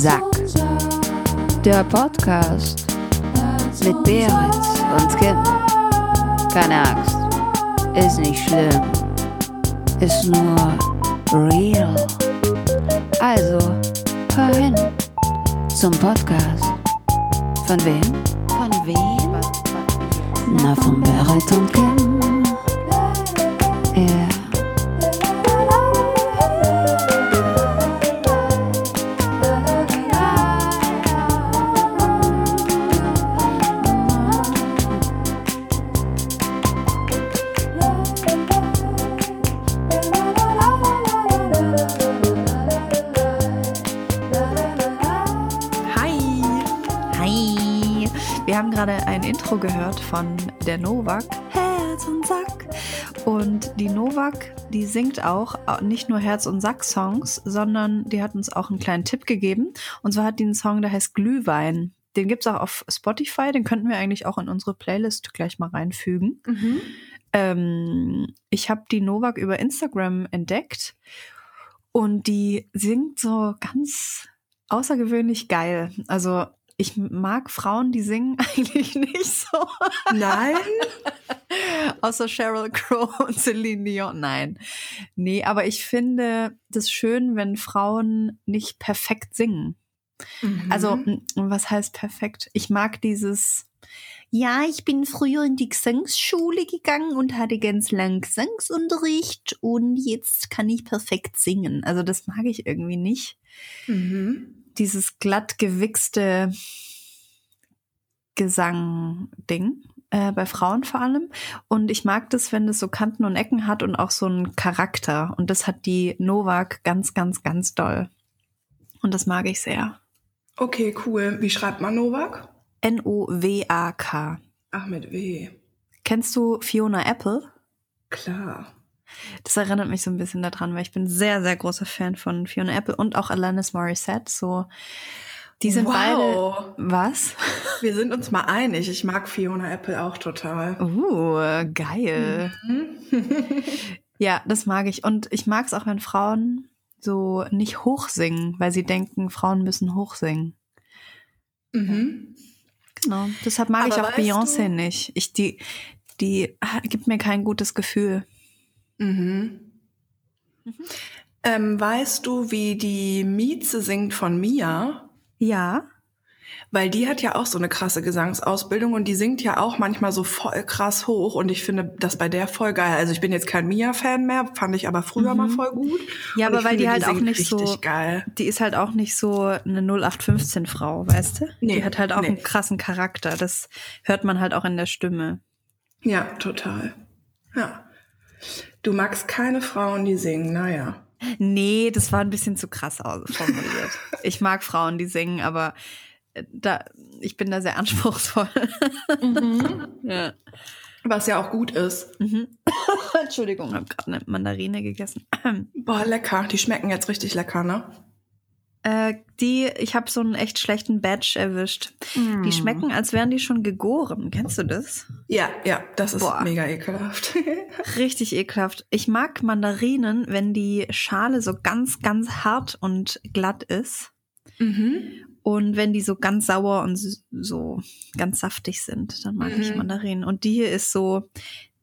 Sack. Der Podcast mit Beritz und Kim. Keine Angst, ist nicht schlimm, ist nur real. Also, hör hin zum Podcast. Von wem? Von wem? Na, von Berit und Kim. Intro gehört von der Novak, Herz und Sack. Und die Novak, die singt auch nicht nur Herz- und Sack-Songs, sondern die hat uns auch einen kleinen Tipp gegeben. Und zwar hat die einen Song, der heißt Glühwein. Den gibt's auch auf Spotify, den könnten wir eigentlich auch in unsere Playlist gleich mal reinfügen. Ähm, ich habe die Novak über Instagram entdeckt und die singt so ganz außergewöhnlich geil. Also ich mag Frauen, die singen eigentlich nicht so. Nein? Außer Sheryl Crow und Celine Dion. Nein. Nee, aber ich finde das schön, wenn Frauen nicht perfekt singen. Also, Mhm. m- was heißt perfekt? Ich mag dieses, ja, ich bin früher in die Gesangsschule gegangen und hatte ganz lang Gesangsunterricht und jetzt kann ich perfekt singen. Also, das mag ich irgendwie nicht. Mhm. Dieses glatt gewichste Gesang-Ding. Äh, bei Frauen vor allem. Und ich mag das, wenn das so Kanten und Ecken hat und auch so einen Charakter. Und das hat die Novak ganz, ganz, ganz doll. Und das mag ich sehr. Okay, cool. Wie schreibt man Novak? N-O-W-A-K. Ach, mit W. Kennst du Fiona Apple? Klar. Das erinnert mich so ein bisschen daran, weil ich bin sehr, sehr großer Fan von Fiona Apple und auch Alanis Morissette. So, die sind Wow. beide. Was? Wir sind uns mal einig. Ich mag Fiona Apple auch total. Uh, geil. Mhm. Ja, das mag ich. Und ich mag es auch, wenn Frauen so nicht hoch singen, weil sie denken, Frauen müssen hoch singen. mhm. Genau. Deshalb mag Aber ich auch Beyoncé nicht. Ich, die, die gibt mir kein gutes Gefühl. Mhm. Ähm, weißt du, wie die Mieze singt von Mia? Ja. Weil die hat ja auch so eine krasse Gesangsausbildung und die singt ja auch manchmal so voll krass hoch und ich finde das bei der voll geil. Also ich bin jetzt kein Mia-Fan mehr, fand ich aber früher Mhm. mal voll gut. Ja, Und aber weil die finde, halt auch singt nicht so- geil. Die ist halt auch nicht so eine 0815-Frau, weißt du? Nee, die hat halt auch nee. einen krassen Charakter. Das hört man halt auch in der Stimme. Ja, total. Ja. Du magst keine Frauen, die singen, naja. Nee, das war ein bisschen zu krass formuliert. ich mag Frauen, die singen, aber da, ich bin da sehr anspruchsvoll. ja. Was ja auch gut ist. Mhm. Entschuldigung, ich habe gerade eine Mandarine gegessen. Boah, lecker. Die schmecken jetzt richtig lecker, ne? äh, die, ich habe so einen echt schlechten Batch erwischt. Die schmecken, als wären die schon gegoren. Kennst du das? Ja, ja, das ist Boah. mega ekelhaft. Richtig ekelhaft. Ich mag Mandarinen, wenn die Schale so ganz, ganz hart und glatt ist. Mhm. Und wenn die so ganz sauer und so ganz saftig sind, dann mag ich Mhm. Mandarinen. Und die hier ist so,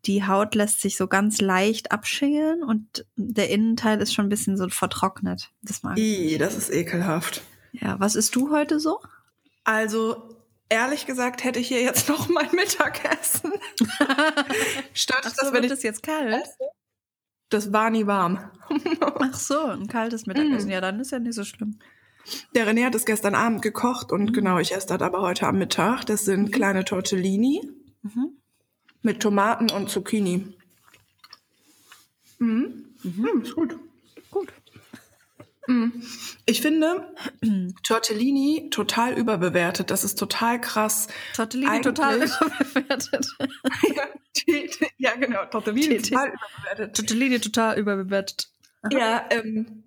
die Haut lässt sich so ganz leicht abschälen und der Innenteil ist schon ein bisschen so vertrocknet. Das mag ich. I, das ist ekelhaft. Ja, was isst du heute so? Also, ehrlich gesagt, hätte ich hier jetzt noch mein Mittagessen. Stört dich das, wenn ich... das jetzt kalt? Das war nie warm. Ach so, ein kaltes Mittagessen. Ja, dann ist ja nicht so schlimm. Der René hat es gestern Abend gekocht und Mhm. genau, ich esse das aber heute am Mittag. Das sind kleine Tortellini Mhm. mit Tomaten und Zucchini. Mhm. Mhm, ist gut. Gut. Mhm. Ich finde Tortellini total überbewertet. Das ist total krass. Tortellini Eigentlich- total überbewertet. ja, ja, genau. Tortellini total überbewertet. Tortellini total überbewertet. Ja, ähm,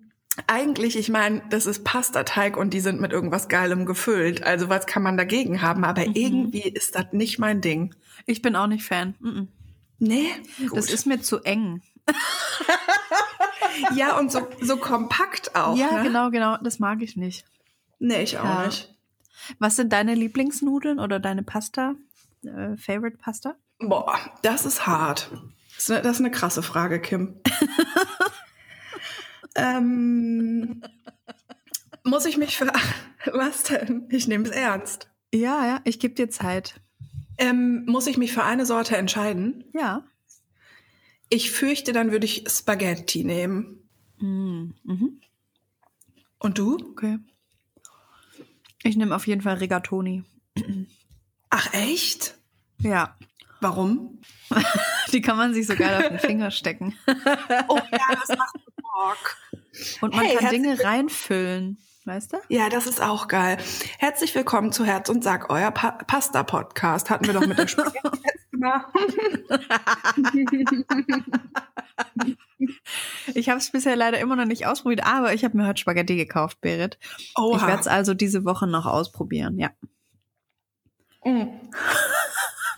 eigentlich, ich meine, das ist Pastateig und die sind mit irgendwas Geilem gefüllt. Also was kann man dagegen haben? Aber Mhm. irgendwie ist das nicht mein Ding. Ich bin auch nicht Fan. Mhm. Nee, Das ist mir zu eng. Ja, und so, so kompakt auch. ja, ne? genau, genau. Das mag ich nicht. Nee, ich auch Ja. nicht. Was sind deine Lieblingsnudeln oder deine Pasta? Äh, Favorite Pasta? Boah, das ist hart. Das ist eine, das ist eine krasse Frage, Kim. ähm, muss ich mich für. Was denn? Ich nehme es ernst. Ja, ja, ich gebe dir Zeit. Ähm, muss ich mich für eine Sorte entscheiden? Ja. Ich fürchte, dann würde ich Spaghetti nehmen. Mm, Mhm. Und du? Okay. Ich nehme auf jeden Fall Rigatoni. Ach, echt? Ja. Warum? Die kann man sich so geil auf den Finger stecken. Oh ja, das macht Bock. Und man Hey, kann Dinge reinfüllen. Weißt du? Ja, das ist auch geil. Herzlich willkommen zu Herz und Sack, euer pa Pasta-Podcast. Hatten wir doch mit der Spaghetti letztes Mal. Ich habe es bisher leider immer noch nicht ausprobiert, aber ich habe mir heute Spaghetti gekauft, Berit. Oha. Ich werde es also diese Woche noch ausprobieren, ja. Mm.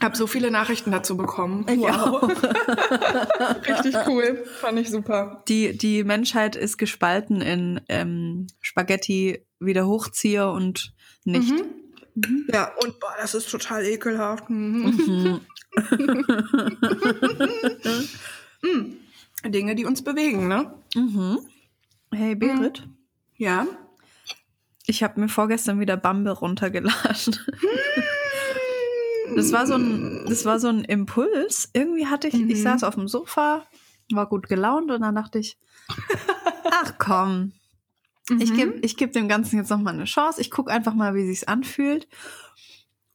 Hab so viele Nachrichten dazu bekommen. Ich Richtig cool. Fand ich super. Die, die Menschheit ist gespalten in ähm, Spaghetti wieder hochziehe und nicht. Mhm. Ja, und boah, das ist total ekelhaft. Mhm. Mhm. Mm. Dinge, die uns bewegen, ne? Mhm. Hey Berit, Ja. ich habe mir vorgestern wieder Bambi runtergeladen. Das war so ein, das war so ein Impuls. Irgendwie hatte ich, ich Mhm. saß auf dem Sofa, war gut gelaunt und dann dachte ich, ach komm, ich Mhm. gebe ich geb dem Ganzen jetzt noch mal eine Chance. Ich gucke einfach mal, wie sich's anfühlt.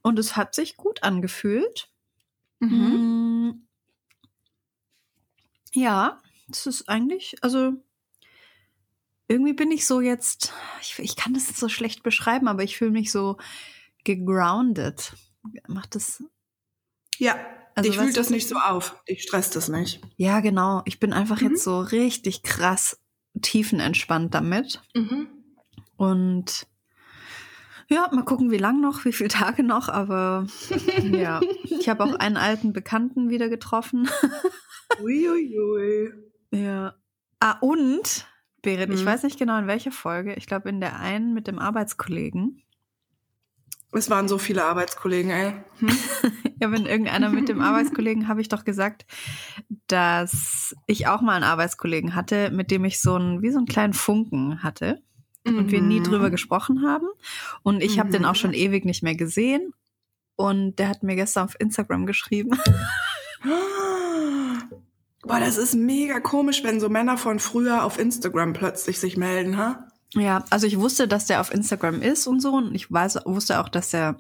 Und es hat sich gut angefühlt. Mhm. Mm. Ja, das ist eigentlich, also irgendwie bin ich so jetzt, ich, ich kann das so schlecht beschreiben, aber ich fühle mich so gegroundet. Macht das? Ja, Also, fühlt du, das nicht so auf. Dich stresst das nicht. Ja, genau. Ich bin einfach Mhm. jetzt so richtig krass tiefenentspannt damit. Mhm. Und ja, mal gucken, wie lang noch, wie viele Tage noch, aber ja. Ich habe auch einen alten Bekannten wieder getroffen. Uiuiui. Ja. Ah, und, Berit, ich Mhm. weiß nicht genau in welcher Folge, ich glaube in der einen mit dem Arbeitskollegen. Es waren so viele Arbeitskollegen, ey. Hm? Ja, wenn irgendeiner mit dem Arbeitskollegen habe ich doch gesagt, dass ich auch mal einen Arbeitskollegen hatte, mit dem ich so einen, wie so einen kleinen Funken hatte und wir nie Mhm. drüber gesprochen haben. Und ich habe den auch Mhm. schon ewig nicht mehr gesehen. Und der hat mir gestern auf Instagram geschrieben. Boah, das ist mega komisch, wenn so Männer von früher auf Instagram plötzlich sich melden, ha? Ja, also ich wusste, dass der auf Instagram ist und so. Und ich weiß, wusste auch, dass er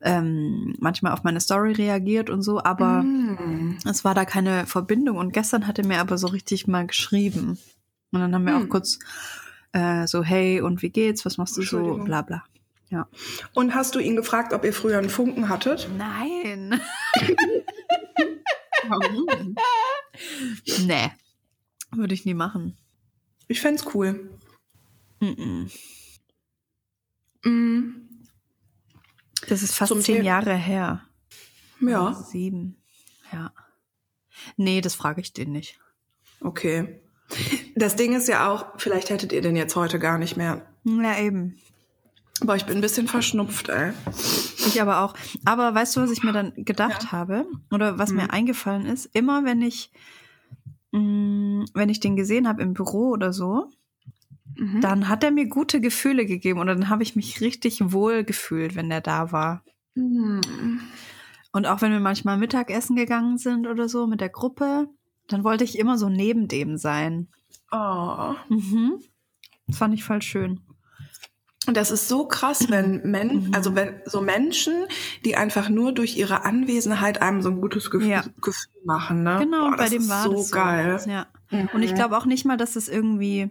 ähm, manchmal auf meine Story reagiert und so, aber Mm. es war da keine Verbindung. Und gestern hat er mir aber so richtig mal geschrieben. Und dann haben wir Hm. auch kurz äh, so, hey, und wie geht's? Was machst du so? Bla bla. Und hast du ihn gefragt, ob ihr früher einen Funken hattet? Nein. nee. Würde ich nie machen. Ich fänd's cool. Mm-mm. Mm. Das ist fast Zum zehn Thema- Jahre her. Ja, Sieben. Ja. Nee, das frage ich den nicht. okay. Das Ding ist ja auch, vielleicht hättet ihr den jetzt heute gar nicht mehr. Ja, eben. Aber ich bin ein bisschen verschnupft, ey. Ich aber auch. Aber weißt du, was ich mir dann gedacht habe? Oder was Mhm. mir eingefallen ist? Immer wenn ich, mh, wenn ich den gesehen habe im Büro oder so, Mhm. dann hat er mir gute Gefühle gegeben oder dann habe ich mich richtig wohl gefühlt, wenn der da war. Mm. Und auch wenn wir manchmal Mittagessen gegangen sind oder so mit der Gruppe, dann wollte ich immer so neben dem sein. Oh. Mhm. Das fand ich voll schön. Und das ist so krass, wenn Men Mhm. also wenn so Menschen, die einfach nur durch ihre Anwesenheit einem so ein gutes Gefühl, Ja. Gefühl machen, ne? Genau, Boah, bei dem war so das so. geil. Ja. Mhm. Und ich glaube auch nicht mal, dass es irgendwie,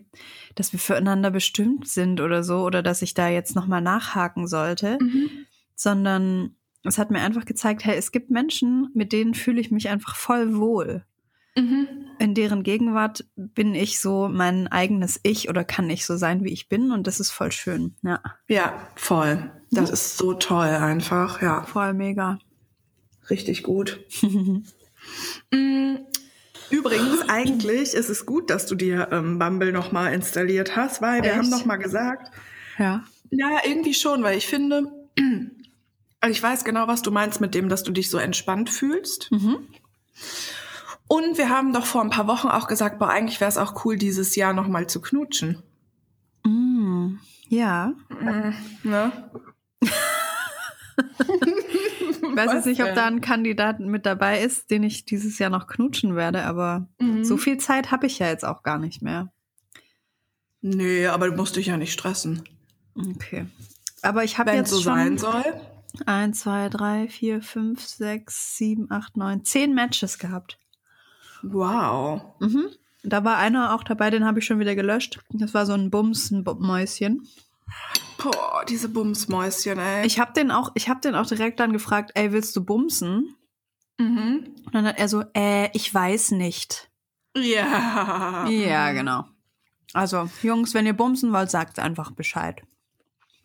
dass wir füreinander bestimmt sind oder so, oder dass ich da jetzt nochmal nachhaken sollte, Mhm. sondern es hat mir einfach gezeigt, hey, es gibt Menschen, mit denen fühle ich mich einfach voll wohl. Mhm. In deren Gegenwart bin ich so mein eigenes Ich oder kann ich so sein, wie ich bin und das ist voll schön. Ja, Ja, voll. Das Mhm. ist so toll einfach, ja, voll mega. richtig gut. Mm, Übrigens, eigentlich ist es gut, dass du dir ähm, Bumble nochmal installiert hast, weil wir Echt? haben noch mal gesagt, Ja. ja, irgendwie schon, weil ich finde, also ich weiß genau, was du meinst mit dem, dass du dich so entspannt fühlst. Mhm. Und wir haben doch vor ein paar Wochen auch gesagt, boah, eigentlich wäre es auch cool, dieses Jahr nochmal zu knutschen. Mm, ja. Ne? Ich weiß jetzt nicht, ob da ein Kandidat mit dabei ist, den ich dieses Jahr noch knutschen werde, aber Mhm. so viel Zeit habe ich ja jetzt auch gar nicht mehr. Nee, aber du musst dich ja nicht stressen. Okay. Aber ich habe jetzt so schon sein soll. 1, 2, 3, 4, 5, 6, 7, 8, 9, 10 Matches gehabt. Wow. Mhm. Da war einer auch dabei, den habe ich schon wieder gelöscht. Das war so ein Bums-Mäuschen. Boah, diese Bumsmäuschen, ey. Ich habe den auch, ich habe den auch direkt dann gefragt, ey, willst du bumsen? mhm. Und dann hat er so, äh, ich weiß nicht. Ja. Ja, genau. Also, Jungs, wenn ihr bumsen wollt, sagt einfach Bescheid.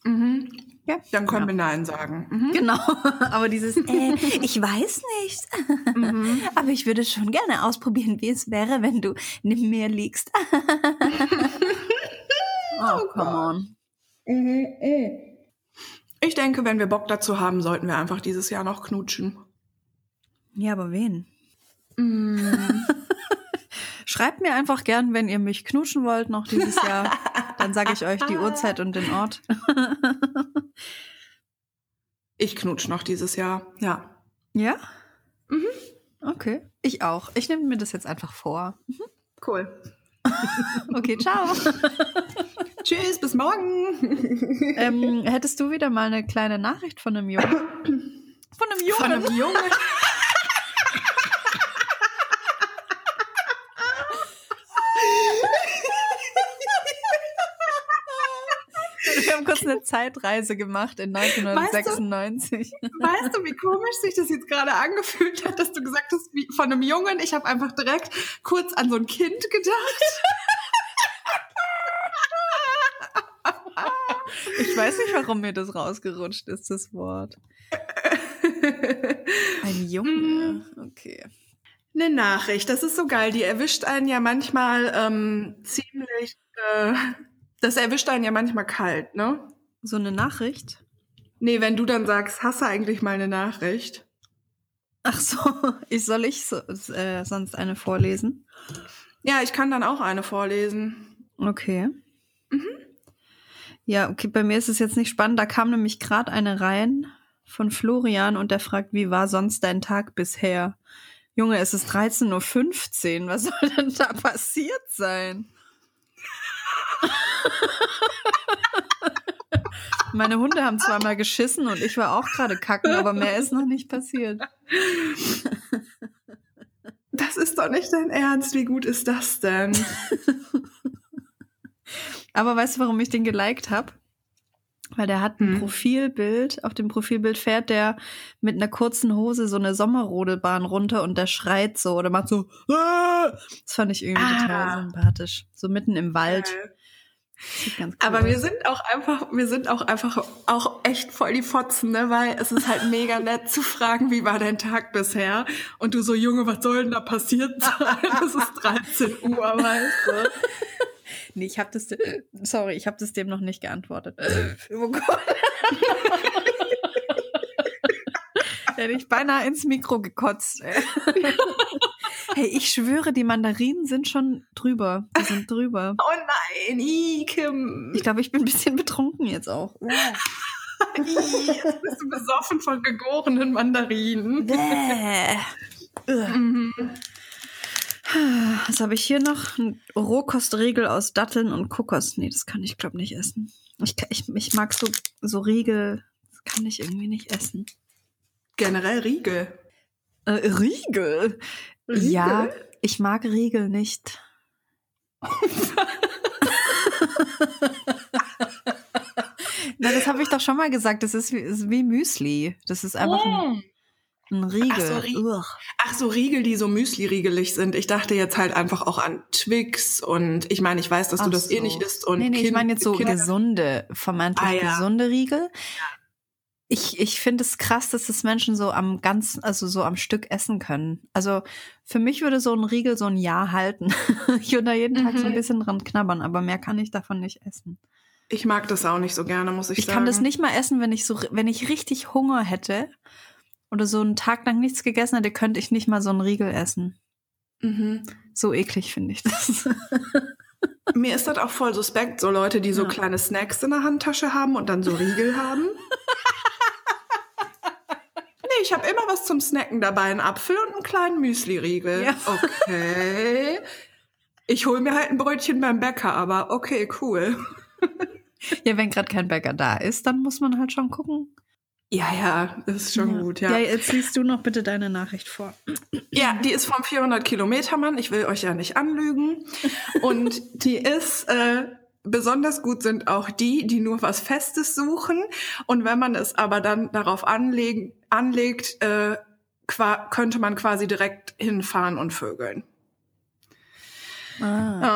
Mhm. Ja. Dann können Ja. wir Nein sagen. Mhm. Genau. Aber dieses, äh, ich weiß nicht. Mhm. Aber ich würde schon gerne ausprobieren, wie es wäre, wenn du neben mir liegst. oh, come on. Ich denke, wenn wir Bock dazu haben, sollten wir einfach dieses Jahr noch knutschen. Ja, aber wen? Mhm. Schreibt mir einfach gern, wenn ihr mich knutschen wollt noch dieses Jahr. Dann sage ich euch die Uhrzeit und den Ort. Ich knutsch noch dieses Jahr. Ja. Ja? Mhm. Okay. Ich auch. Ich nehme mir das jetzt einfach vor. Cool. Okay, ciao. Tschüss, bis morgen. ähm, hättest du wieder mal eine kleine Nachricht von einem Jungen? Von einem Jungen? Von einem Jungen. Wir haben kurz eine Zeitreise gemacht in 1996. Weißt du, wie komisch sich das jetzt gerade angefühlt hat, dass du gesagt hast, wie von einem Jungen? Ich habe einfach direkt kurz an so ein Kind gedacht. Ich weiß nicht, warum mir das rausgerutscht ist, das Wort. Ein Junge. Okay. Eine Nachricht, das ist so geil. Die erwischt einen ja manchmal ähm, ziemlich. Äh, das erwischt einen ja manchmal kalt, ne? So eine Nachricht? Nee, wenn du dann sagst, hast du eigentlich mal eine Nachricht? Ach so, ich soll ich so, äh, sonst eine vorlesen? Ja, ich kann dann auch eine vorlesen. Okay. Ja, okay, bei mir ist es jetzt nicht spannend. Da kam nämlich gerade eine rein von Florian und der fragt, wie war sonst dein Tag bisher? Junge, es ist 13.15 Uhr. Was soll denn da passiert sein? Meine Hunde haben zweimal geschissen und ich war auch gerade kacken, aber mehr ist noch nicht passiert. Das ist doch nicht dein Ernst. Wie gut ist das denn? Aber weißt du, warum ich den geliked habe? Weil der hat ein Hm. Profilbild. Auf dem Profilbild fährt der mit einer kurzen Hose so eine Sommerrodelbahn runter und der schreit so oder macht so. "Ah!" Das fand ich irgendwie Ah. total sympathisch. So mitten im Wald. Ganz cool Aber wir aus. sind auch einfach, wir sind auch einfach auch echt voll die Fotzen, ne? Weil es ist halt mega nett zu fragen, wie war dein Tag bisher? Und du so, Junge, was soll denn da passiert sein? Es ist 13 Uhr, weißt du? Nee, ich habe das. Sorry, ich habe das dem noch nicht geantwortet. oh Gott. Hätte ich beinahe ins Mikro gekotzt. Ey. hey, ich schwöre, die Mandarinen sind schon drüber. Die sind drüber. Oh nein, I, Kim. Ich glaube, ich bin ein bisschen betrunken jetzt auch. I, jetzt bist du besoffen von gegorenen Mandarinen. Bäh. Mhm. Was habe ich hier noch? Ein Rohkostriegel aus Datteln und Kokos. Nee, das kann ich, glaube nicht essen. Ich, ich, ich mag so, so Riegel. Das kann ich irgendwie nicht essen. Generell Riegel. Äh, Riegel? Riegel? Ja, ich mag Riegel nicht. Na, das habe ich doch schon mal gesagt. Das ist wie, ist wie Müsli. Das ist einfach ein, ein Riegel. Ach so, Rie- Ugh. Ach so, Riegel, die so Müsli-riegelig sind. Ich dachte jetzt halt einfach auch an Twix und ich meine, ich weiß, dass du Ach das eh so. nicht isst und nee, nee, ich Kind- meine jetzt so Kinder- gesunde, vermeintlich Ah, ja. gesunde Riegel. ich, ich finde es krass, dass das Menschen so am ganzen, also so am Stück essen können. Also für mich würde so ein Riegel so ein Jahr halten. ich würde da jeden Tag so ein Mhm. bisschen dran knabbern, aber mehr kann ich davon nicht essen. Ich mag das auch nicht so gerne, muss ich, Ich sagen. kann das nicht mal essen, wenn ich so, wenn ich richtig Hunger hätte oder so einen Tag lang nichts gegessen hätte, könnte ich nicht mal so einen Riegel essen. Mhm. So eklig finde ich das. Mir ist das auch voll suspekt, so Leute, die so Ja. kleine Snacks in der Handtasche haben und dann so Riegel haben. Nee, ich habe immer was zum Snacken dabei, einen Apfel und einen kleinen Müsli-Riegel. Ja. Okay. Ich hole mir halt ein Brötchen beim Bäcker, aber okay, cool. ja, wenn gerade kein Bäcker da ist, dann muss man halt schon gucken. Ja, ja, ist schon gut, ja. Ja, ja. jetzt liest du noch bitte deine Nachricht vor. die ist vom 400 Kilometer Mann. Ich will euch ja nicht anlügen. Und die ist, äh, besonders gut sind auch die, die nur was Festes suchen. Und wenn man es aber dann darauf anlegen, anlegt, äh, könnte man quasi direkt hinfahren und vögeln. Ah.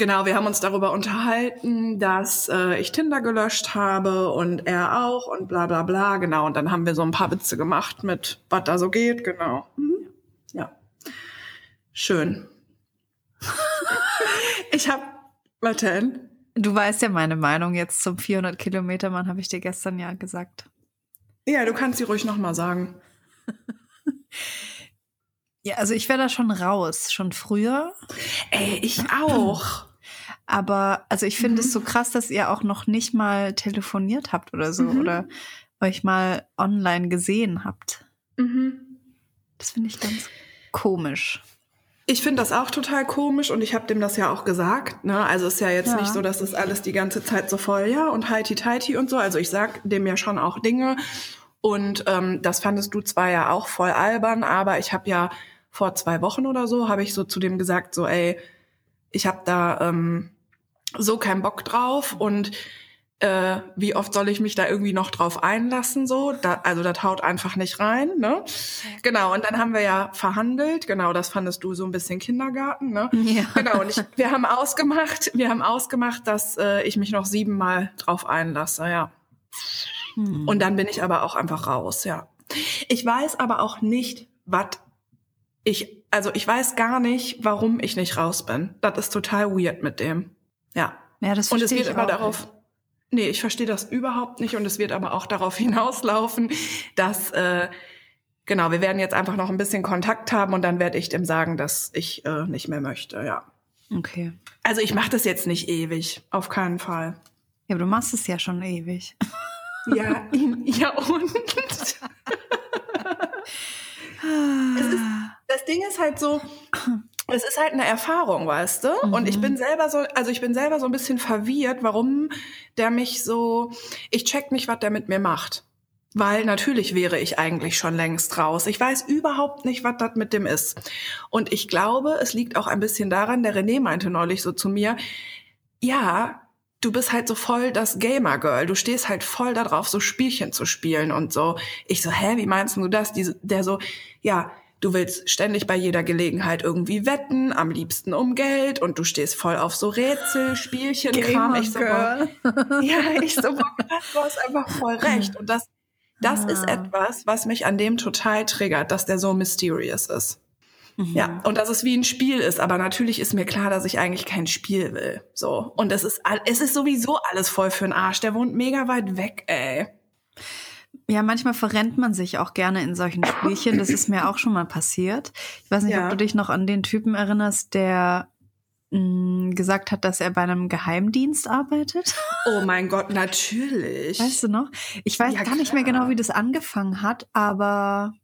Genau, wir haben uns darüber unterhalten, dass äh, ich Tinder gelöscht habe und er auch und bla bla bla. Genau, und dann haben wir so ein paar Witze gemacht mit, was da so geht. Genau. Mhm. Ja. Schön. ich habe, was denn? Du weißt ja meine Meinung jetzt zum 400 Kilometer Mann, habe ich dir gestern ja gesagt. Ja, du kannst sie ruhig nochmal sagen. Ja, also ich wäre da schon raus, schon früher. Ey, ich auch. Aber also ich finde Mhm. es so krass, dass ihr auch noch nicht mal telefoniert habt oder so Mhm. oder euch mal online gesehen habt. Mhm. Das finde ich ganz komisch. Ich finde das auch total komisch und ich habe dem das ja auch gesagt. Ne? Also ist ja jetzt Ja. nicht so, dass das alles die ganze Zeit so voll, ja, und heiti teiti und so. Also ich sag dem ja schon auch Dinge. Und ähm, das fandest du zwar ja auch voll albern, aber ich habe ja vor zwei Wochen oder so, habe ich so zu dem gesagt, so, ey, ich habe da ähm, so keinen Bock drauf und äh, wie oft soll ich mich da irgendwie noch drauf einlassen so? Da, also das haut einfach nicht rein, ne? Genau, und dann haben wir ja verhandelt, genau, das fandest du so ein bisschen Kindergarten, ne? Ja. Genau, und ich, wir haben ausgemacht, wir haben ausgemacht, dass äh, ich mich noch siebenmal drauf einlasse, ja. Hm. Und dann bin ich aber auch einfach raus, ja. Ich weiß aber auch nicht, was ich, also ich weiß gar nicht, warum ich nicht raus bin. Das ist total weird mit dem. Ja. ja, das Und es wird auch darauf, nee, ich verstehe das überhaupt nicht und es wird aber auch darauf hinauslaufen, dass, äh, genau, wir werden jetzt einfach noch ein bisschen Kontakt haben und dann werde ich dem sagen, dass ich äh, nicht mehr möchte, ja. nicht. Okay. Also ich mache das jetzt nicht ewig, auf keinen Fall. Ja, aber du machst es ja schon ewig. Ja, ja und? das Ding ist halt so, es ist halt eine Erfahrung, weißt du? Und ich Mhm. bin selber so, also ich bin selber so ein bisschen verwirrt, warum der mich so, ich check nicht, was der mit mir macht. Weil natürlich wäre ich eigentlich schon längst raus. Ich weiß überhaupt nicht, was das mit dem ist. Und ich glaube, es liegt auch ein bisschen daran, der René meinte neulich so zu mir, ja, du bist halt so voll das Gamer-Girl. Du stehst halt voll darauf, so Spielchen zu spielen und so. Ich so, hä, wie meinst du das? Die, der so, ja, du willst ständig bei jeder Gelegenheit irgendwie wetten, am liebsten um Geld und du stehst voll auf so Rätsel, Spielchen, Kram. Ich so, boah, ja, ich so, boah, du hast einfach voll recht. Und das, das ist Ah. etwas, was mich an dem total triggert, dass der so mysterious ist. Mhm. Ja, und dass es wie ein Spiel ist, aber natürlich ist mir klar, dass ich eigentlich kein Spiel will. So. Und es ist, es ist sowieso alles voll für den Arsch. Der wohnt mega weit weg, ey. Ja, manchmal verrennt man sich auch gerne in solchen Spielchen. Das ist mir auch schon mal passiert. Ich weiß nicht, Ja. ob du dich noch an den Typen erinnerst, der mh, gesagt hat, dass er bei einem Geheimdienst arbeitet. Oh mein Gott, natürlich. Weißt du noch? Ich weiß Ja, gar nicht mehr genau, wie das angefangen hat, aber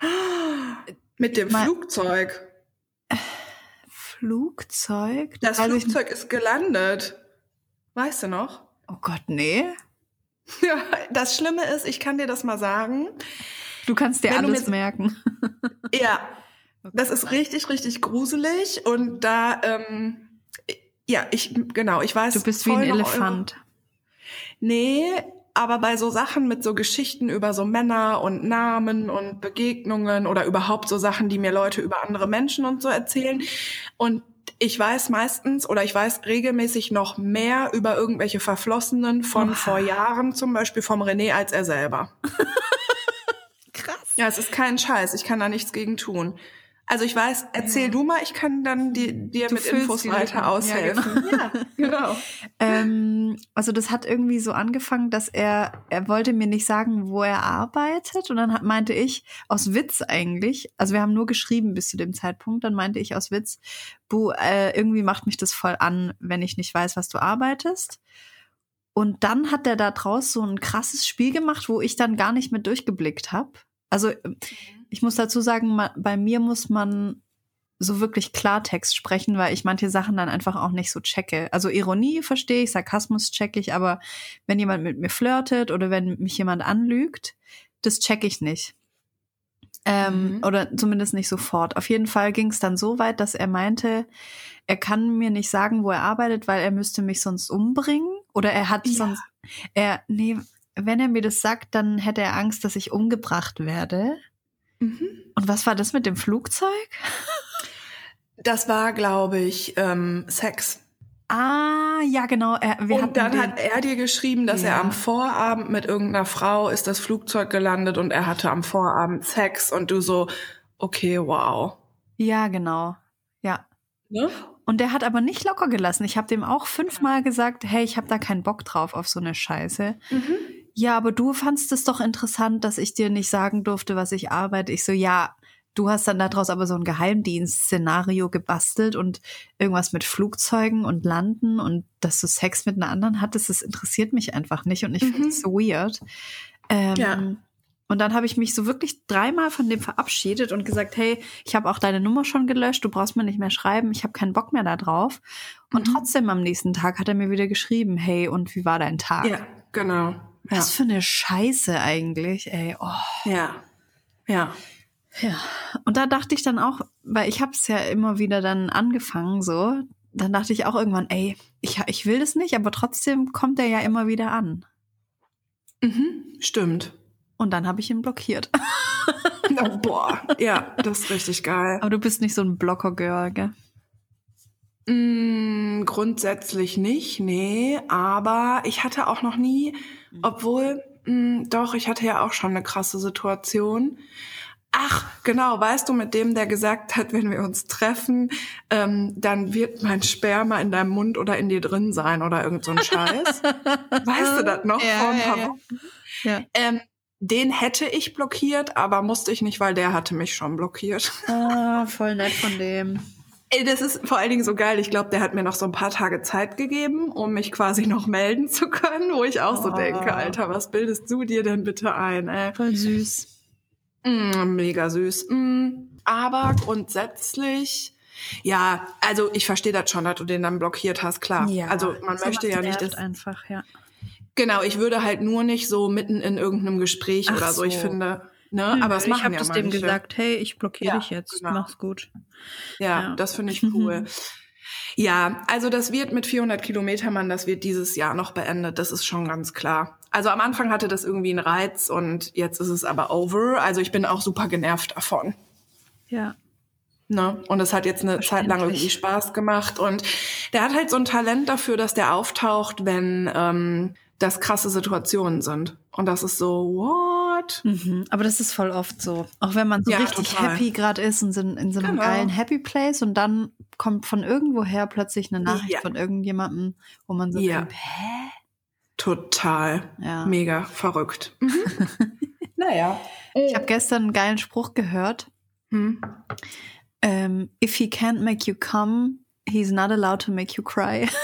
Mit dem Mal- Flugzeug. Flugzeug? Das Flugzeug ist gelandet. Weißt du noch? Oh Gott, nee. Ja, das Schlimme ist, ich kann dir das mal sagen. Du kannst dir Wenn alles mir- merken. Ja, das ist richtig, richtig gruselig. Und da, ähm, ja, ich, genau, ich weiß. Du bist wie ein Elefant. Eure, nee, aber bei so Sachen mit so Geschichten über so Männer und Namen und Begegnungen oder überhaupt so Sachen, die mir Leute über andere Menschen und so erzählen. Und ich weiß meistens oder ich weiß regelmäßig noch mehr über irgendwelche Verflossenen von Oha. vor Jahren, zum Beispiel vom René, als er selber. Krass. Ja, es ist kein Scheiß. Ich kann da nichts gegen tun. Also ich weiß, erzähl du mal, ich kann dann dir Du mit Infos die Lücken. weiter Ja, aushelfen. Ja, genau. Ähm, also das hat irgendwie so angefangen, dass er, er wollte mir nicht sagen, wo er arbeitet. Und dann hat, meinte ich, aus Witz eigentlich, also wir haben nur geschrieben bis zu dem Zeitpunkt, dann meinte ich aus Witz, Bu, äh, irgendwie macht mich das voll an, wenn ich nicht weiß, was du arbeitest. Und dann hat er da draus so ein krasses Spiel gemacht, wo ich dann gar nicht mehr durchgeblickt habe. Also ich muss dazu sagen, bei mir muss man so wirklich Klartext sprechen, weil ich manche Sachen dann einfach auch nicht so checke. Also Ironie verstehe ich, Sarkasmus checke ich, aber wenn jemand mit mir flirtet oder wenn mich jemand anlügt, das checke ich nicht. Ähm, Mhm. Oder zumindest nicht sofort. Auf jeden Fall ging es dann so weit, dass er meinte, er kann mir nicht sagen, wo er arbeitet, weil er müsste mich sonst umbringen. Oder er hat Ja. sonst, er, nee, wenn er mir das sagt, dann hätte er Angst, dass ich umgebracht werde. Mhm. Und was war das mit dem Flugzeug? Das war, glaube ich, ähm, Sex. Ah, ja, genau. Er, und dann hat er dir geschrieben, dass Ja. er am Vorabend mit irgendeiner Frau ist das Flugzeug gelandet und er hatte am Vorabend Sex und du so, okay, wow. Ja, genau. Ja. Ne? Und der hat aber nicht locker gelassen. Ich habe dem auch fünfmal gesagt, hey, ich habe da keinen Bock drauf auf so eine Scheiße. Mhm. Ja, aber du fandst es doch interessant, dass ich dir nicht sagen durfte, was ich arbeite. Ich so, ja, du hast dann daraus aber so ein Geheimdienst-Szenario gebastelt und irgendwas mit Flugzeugen und Landen und dass du Sex mit einer anderen hattest, das interessiert mich einfach nicht und ich Mhm. finde es so weird. Ähm, Ja. Und dann habe ich mich so wirklich dreimal von dem verabschiedet und gesagt, hey, ich habe auch deine Nummer schon gelöscht, du brauchst mir nicht mehr schreiben, ich habe keinen Bock mehr da drauf. Und Mhm. trotzdem am nächsten Tag hat er mir wieder geschrieben, hey, und wie war dein Tag? Ja, genau. Ja. Was für eine Scheiße eigentlich, ey. Oh. ja. Ja. Ja. Und da dachte ich dann auch, weil ich habe es ja immer wieder dann angefangen so, dann dachte ich auch irgendwann, ey, ich, ich will das nicht, aber trotzdem kommt er ja immer wieder an. Mhm. Stimmt. Und dann habe ich ihn blockiert. Oh, boah. Ja, das ist richtig geil. Aber du bist nicht so ein Blocker-Girl, gell? Mm, grundsätzlich nicht, nee. Aber ich hatte auch noch nie, obwohl, mm, doch, ich hatte ja auch schon eine krasse Situation. Ach, genau, weißt du, mit dem, der gesagt hat, wenn wir uns treffen, ähm, dann wird mein Sperma in deinem Mund oder in dir drin sein oder irgend so ein Scheiß. weißt du das noch Ja, vor ein paar ja. Wochen? Ja. Ähm, den hätte ich blockiert, aber musste ich nicht, weil der hatte mich schon blockiert. Ah, voll nett von dem. Ey, das ist vor allen Dingen so geil. Ich glaube, der hat mir noch so ein paar Tage Zeit gegeben, um mich quasi noch melden zu können, wo ich auch so Oh. denke, Alter, was bildest du dir denn bitte ein? Ey? Voll süß. Mm, mega süß. Mm, aber grundsätzlich, ja, also ich verstehe das schon, dass du den dann blockiert hast, klar. also man möchte ja nicht, dass, einfach, ja. genau, ich würde halt nur nicht so mitten in irgendeinem Gespräch Ach oder so. Ich so. finde, ne, aber es machen ich habe ja das dem gesagt, hey, ich blockiere Ja, dich jetzt. genau. Mach's gut. Ja, Ja. das finde ich cool. Ja, also das wird mit 400 Kilometermann, das wird dieses Jahr noch beendet. Das ist schon ganz klar. Also am Anfang hatte das irgendwie einen Reiz und jetzt ist es aber over. Also ich bin auch super genervt davon. Ja. Ne? Und es hat jetzt eine Zeit lang irgendwie. Spaß gemacht. Und der hat halt so ein Talent dafür, dass der auftaucht, wenn ähm, das krasse Situationen sind. Und das ist so, what? Mhm. Aber das ist voll oft so. Auch wenn man so Ja, richtig total. happy gerade ist und in, in so einem Genau. geilen Happy Place und dann kommt von irgendwoher plötzlich eine Nachricht Ja. von irgendjemandem, wo man so Ja. denkt, hä? Total. Ja. Mega verrückt. Mhm. naja. Ich habe gestern einen geilen Spruch gehört. Hm. Ähm, If he can't make you come, he's not allowed to make you cry.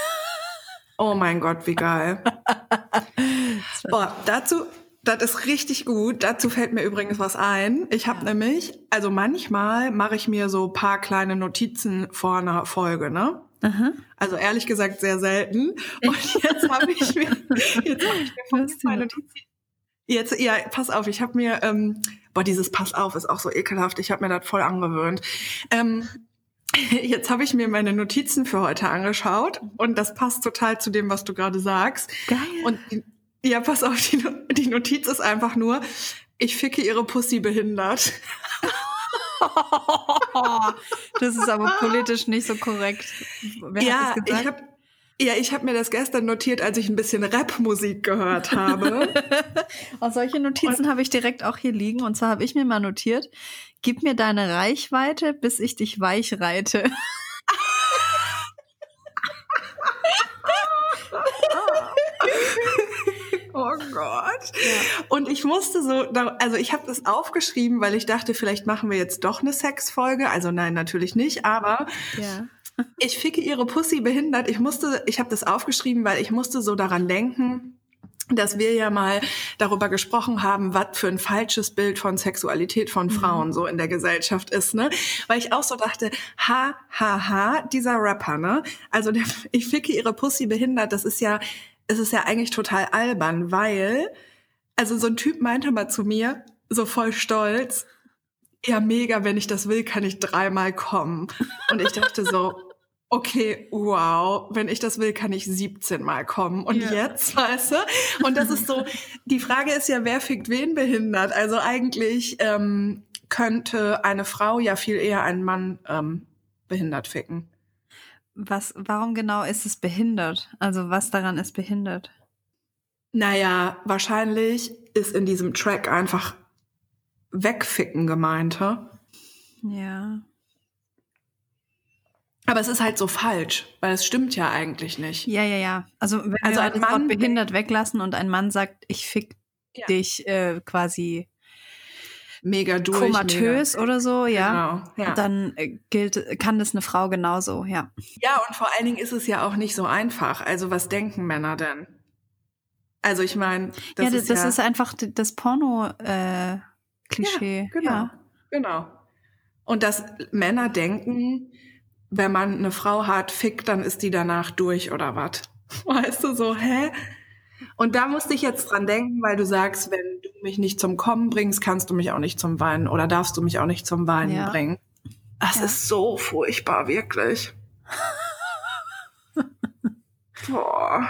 Oh mein Gott, wie geil. Boah, dazu, das ist richtig gut. Dazu fällt mir übrigens was ein. Ich habe nämlich, also manchmal mache ich mir so paar kleine Notizen vor einer Folge, ne? Aha. Also ehrlich gesagt sehr selten. Und jetzt habe ich mir, jetzt habe ich mir von zwei Notizen. Jetzt, ja, pass auf, ich habe mir, ähm, boah, dieses Pass auf ist auch so ekelhaft. Ich habe mir das voll angewöhnt. Ähm, jetzt habe ich mir meine Notizen für heute angeschaut und das passt total zu dem, was du gerade sagst. Geil. Und ja, pass auf, die, die Notiz ist einfach nur, ich ficke ihre Pussy behindert. das ist aber politisch nicht so korrekt. Wer ja, ich habe ja, ich habe mir das gestern notiert, als ich ein bisschen Rap-Musik gehört habe. und solche Notizen habe ich direkt auch hier liegen. Und zwar habe ich mir mal notiert, gib mir deine Reichweite, bis ich dich weich reite. Oh Gott. Ja. Und ich musste so, also ich habe das aufgeschrieben, weil ich dachte, vielleicht machen wir jetzt doch eine Sexfolge. Also nein, natürlich nicht, aber ja. ich ficke ihre Pussy behindert. Ich musste, ich habe das aufgeschrieben, weil ich musste so daran denken, dass wir ja mal darüber gesprochen haben, was für ein falsches Bild von Sexualität von mhm. Frauen mhm. so in der Gesellschaft ist, ne? Weil ich auch so dachte, ha, ha, ha, dieser Rapper, ne? Also der, ich ficke ihre Pussy behindert, das ist ja es ist ja eigentlich total albern, weil, also so ein Typ meinte mal zu mir, so voll stolz, ja, mega, wenn ich das will, kann ich dreimal kommen. Und ich dachte so, okay, wow, wenn ich das will, kann ich 17 Mal kommen. Und ja. jetzt, weißt du? Und das ist so, die Frage ist ja, wer fickt wen behindert? Also eigentlich ähm, könnte eine Frau ja viel eher einen Mann ähm, behindert ficken. Was, warum genau ist es behindert? Also was daran ist behindert? Naja, wahrscheinlich ist in diesem Track einfach wegficken gemeinte. Ja. Aber es ist halt so falsch, weil es stimmt ja eigentlich nicht. Ja, ja, ja. Also wenn also wir ein Mann Wort behindert weglassen und ein Mann sagt, ich fick ja. dich äh, quasi mega durch. Komatös mega. oder so, ja. Genau, ja. Dann äh, gilt, kann das eine Frau genauso, ja. Ja, und vor allen Dingen ist es ja auch nicht so einfach. Also was denken Männer denn? Also ich meine, das, ja, das, ist, das ja ist einfach das Porno-Klischee. Äh, genau, ja. genau. Und dass Männer denken, wenn man eine Frau hat, fickt, dann ist die danach durch oder was? Weißt du so, hä? Und da musste ich jetzt dran denken, weil du sagst, wenn du mich nicht zum Kommen bringst, kannst du mich auch nicht zum Weinen oder darfst du mich auch nicht zum Weinen ja. bringen. Das ja. ist so furchtbar, wirklich. Boah.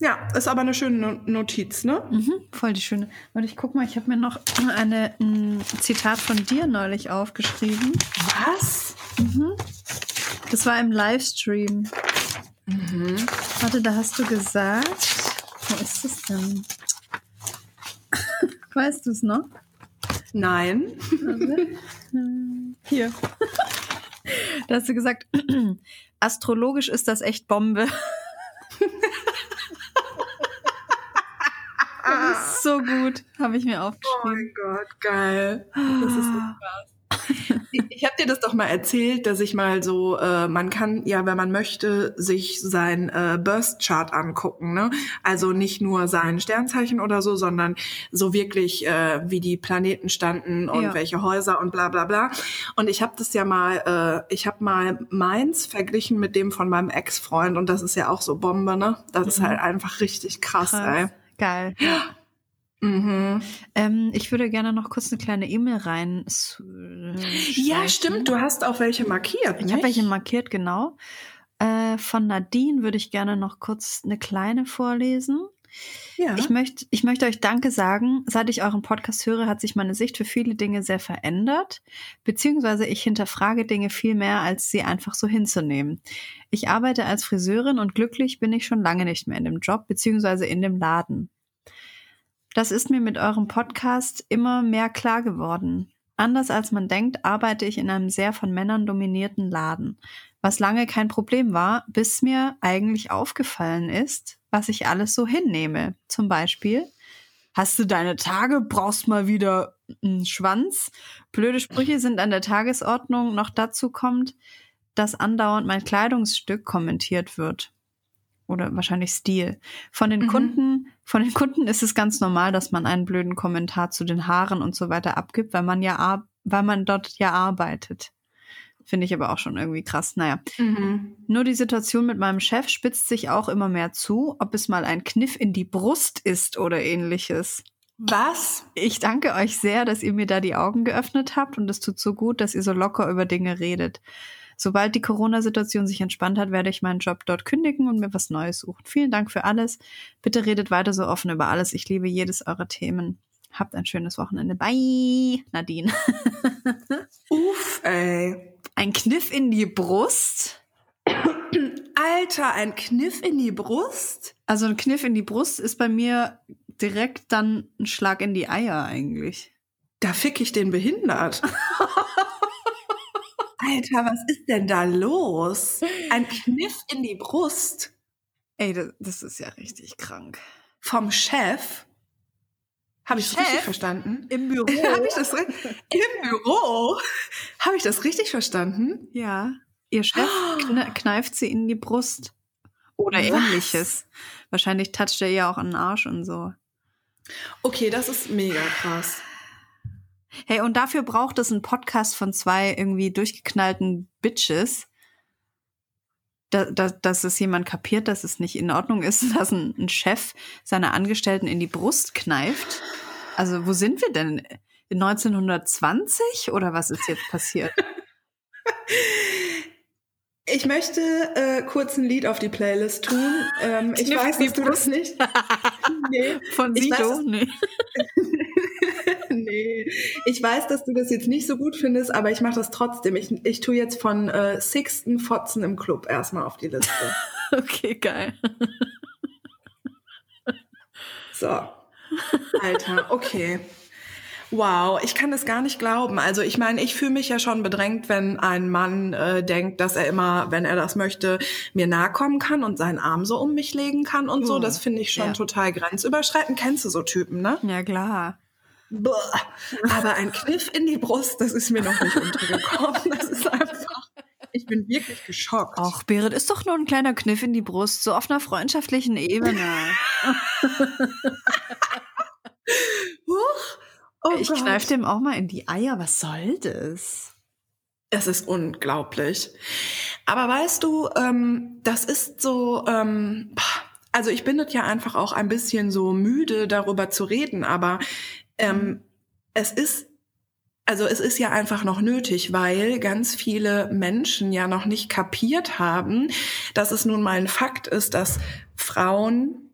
Ja, ist aber eine schöne Notiz, ne? Mhm, voll die schöne. Und ich guck mal, ich habe mir noch eine, ein Zitat von dir neulich aufgeschrieben. Was? Mhm. Das war im Livestream. Mhm. Warte, da hast du gesagt. Wo ist es denn? weißt du es noch? Nein. Hier. Da hast du gesagt, astrologisch ist das echt Bombe. das ist so gut, habe ich mir aufgeschrieben. Oh mein Gott, geil. Das ist so krass ich habe dir das doch mal erzählt, dass ich mal so, äh, man kann ja, wenn man möchte, sich sein äh, Burst Chart angucken, ne? Also nicht nur sein Sternzeichen oder so, sondern so wirklich, äh, wie die Planeten standen und ja. welche Häuser und bla bla bla. Und ich habe das ja mal, äh, ich habe mal meins verglichen mit dem von meinem Ex-Freund und das ist ja auch so Bombe, ne? Das mhm. ist halt einfach richtig krass, krass. ey. Geil. Ja. Mhm. Ähm, ich würde gerne noch kurz eine kleine E-Mail rein. Ja, stimmt. Du hast auch welche markiert. Ich habe welche markiert, genau. Äh, von Nadine würde ich gerne noch kurz eine kleine vorlesen. Ja. Ich möchte, ich möchte euch Danke sagen. Seit ich euren Podcast höre, hat sich meine Sicht für viele Dinge sehr verändert, beziehungsweise ich hinterfrage Dinge viel mehr, als sie einfach so hinzunehmen. Ich arbeite als Friseurin und glücklich bin ich schon lange nicht mehr in dem Job, beziehungsweise in dem Laden. Das ist mir mit eurem Podcast immer mehr klar geworden. Anders als man denkt, arbeite ich in einem sehr von Männern dominierten Laden, was lange kein Problem war, bis mir eigentlich aufgefallen ist, was ich alles so hinnehme. Zum Beispiel, hast du deine Tage, brauchst mal wieder einen Schwanz. Blöde Sprüche sind an der Tagesordnung. Noch dazu kommt, dass andauernd mein Kleidungsstück kommentiert wird oder wahrscheinlich Stil. Von den mhm. Kunden, von den Kunden ist es ganz normal, dass man einen blöden Kommentar zu den Haaren und so weiter abgibt, weil man ja, weil man dort ja arbeitet. Finde ich aber auch schon irgendwie krass. Naja. Mhm. Nur die Situation mit meinem Chef spitzt sich auch immer mehr zu, ob es mal ein Kniff in die Brust ist oder ähnliches. Was? Ich danke euch sehr, dass ihr mir da die Augen geöffnet habt und es tut so gut, dass ihr so locker über Dinge redet. Sobald die Corona-Situation sich entspannt hat, werde ich meinen Job dort kündigen und mir was Neues suchen. Vielen Dank für alles. Bitte redet weiter so offen über alles. Ich liebe jedes eurer Themen. Habt ein schönes Wochenende. Bye, Nadine. Uff, ey. Ein Kniff in die Brust. Alter, ein Kniff in die Brust? Also ein Kniff in die Brust ist bei mir direkt dann ein Schlag in die Eier eigentlich. Da fick ich den behindert. Alter, was ist denn da los? Ein Kniff in die Brust Ey, das, das ist ja richtig krank. vom Chef? Habe ich das Chef? richtig verstanden? Im Büro? Habe ich das im Büro? Habe ich das richtig verstanden? ja. Ihr Chef kne kneift sie in die Brust. Oder Was? ähnliches. Wahrscheinlich toucht er ja auch an den Arsch und so. Okay, das ist mega krass. Hey, und dafür braucht es einen Podcast von zwei irgendwie durchgeknallten Bitches. Da, da, dass es jemand kapiert, dass es nicht in Ordnung ist, dass ein, ein Chef seine Angestellten in die Brust kneift. Also, wo sind wir denn? In 1920 oder was ist jetzt passiert? Ich möchte äh, kurz ein Lied auf die Playlist tun. Ähm, ich weiß, dass du das nicht. nee, Von Ich weiß, Sido? Nee. nee. Ich weiß, dass du das jetzt nicht so gut findest, aber ich mache das trotzdem. Ich, ich tue jetzt von äh, Sixten Fotzen im Club erstmal auf die Liste. Okay, geil. So. Alter, okay. Wow, ich kann das gar nicht glauben. Also ich meine, ich fühle mich ja schon bedrängt, wenn ein Mann äh, denkt, dass er immer, wenn er das möchte, mir nahe kommen kann und seinen Arm so um mich legen kann und so. Oh, Das finde ich schon ja. total grenzüberschreitend. Kennst du so Typen, ne? Ja, klar. Buh. Aber ein Kniff in die Brust, das ist mir noch nicht untergekommen. Das ist einfach, ich bin wirklich geschockt. Ach, Berit, ist doch nur ein kleiner Kniff in die Brust, so auf einer freundschaftlichen Ebene. Huch. Oh ich Gott. kneif dem auch mal in die Eier. Was soll das? Es ist unglaublich. Aber weißt du, ähm, das ist so, ähm, also ich bin das ja einfach auch ein bisschen so müde, darüber zu reden, aber ähm, es ist, also es ist ja einfach noch nötig, weil ganz viele Menschen ja noch nicht kapiert haben, dass es nun mal ein Fakt ist, dass Frauen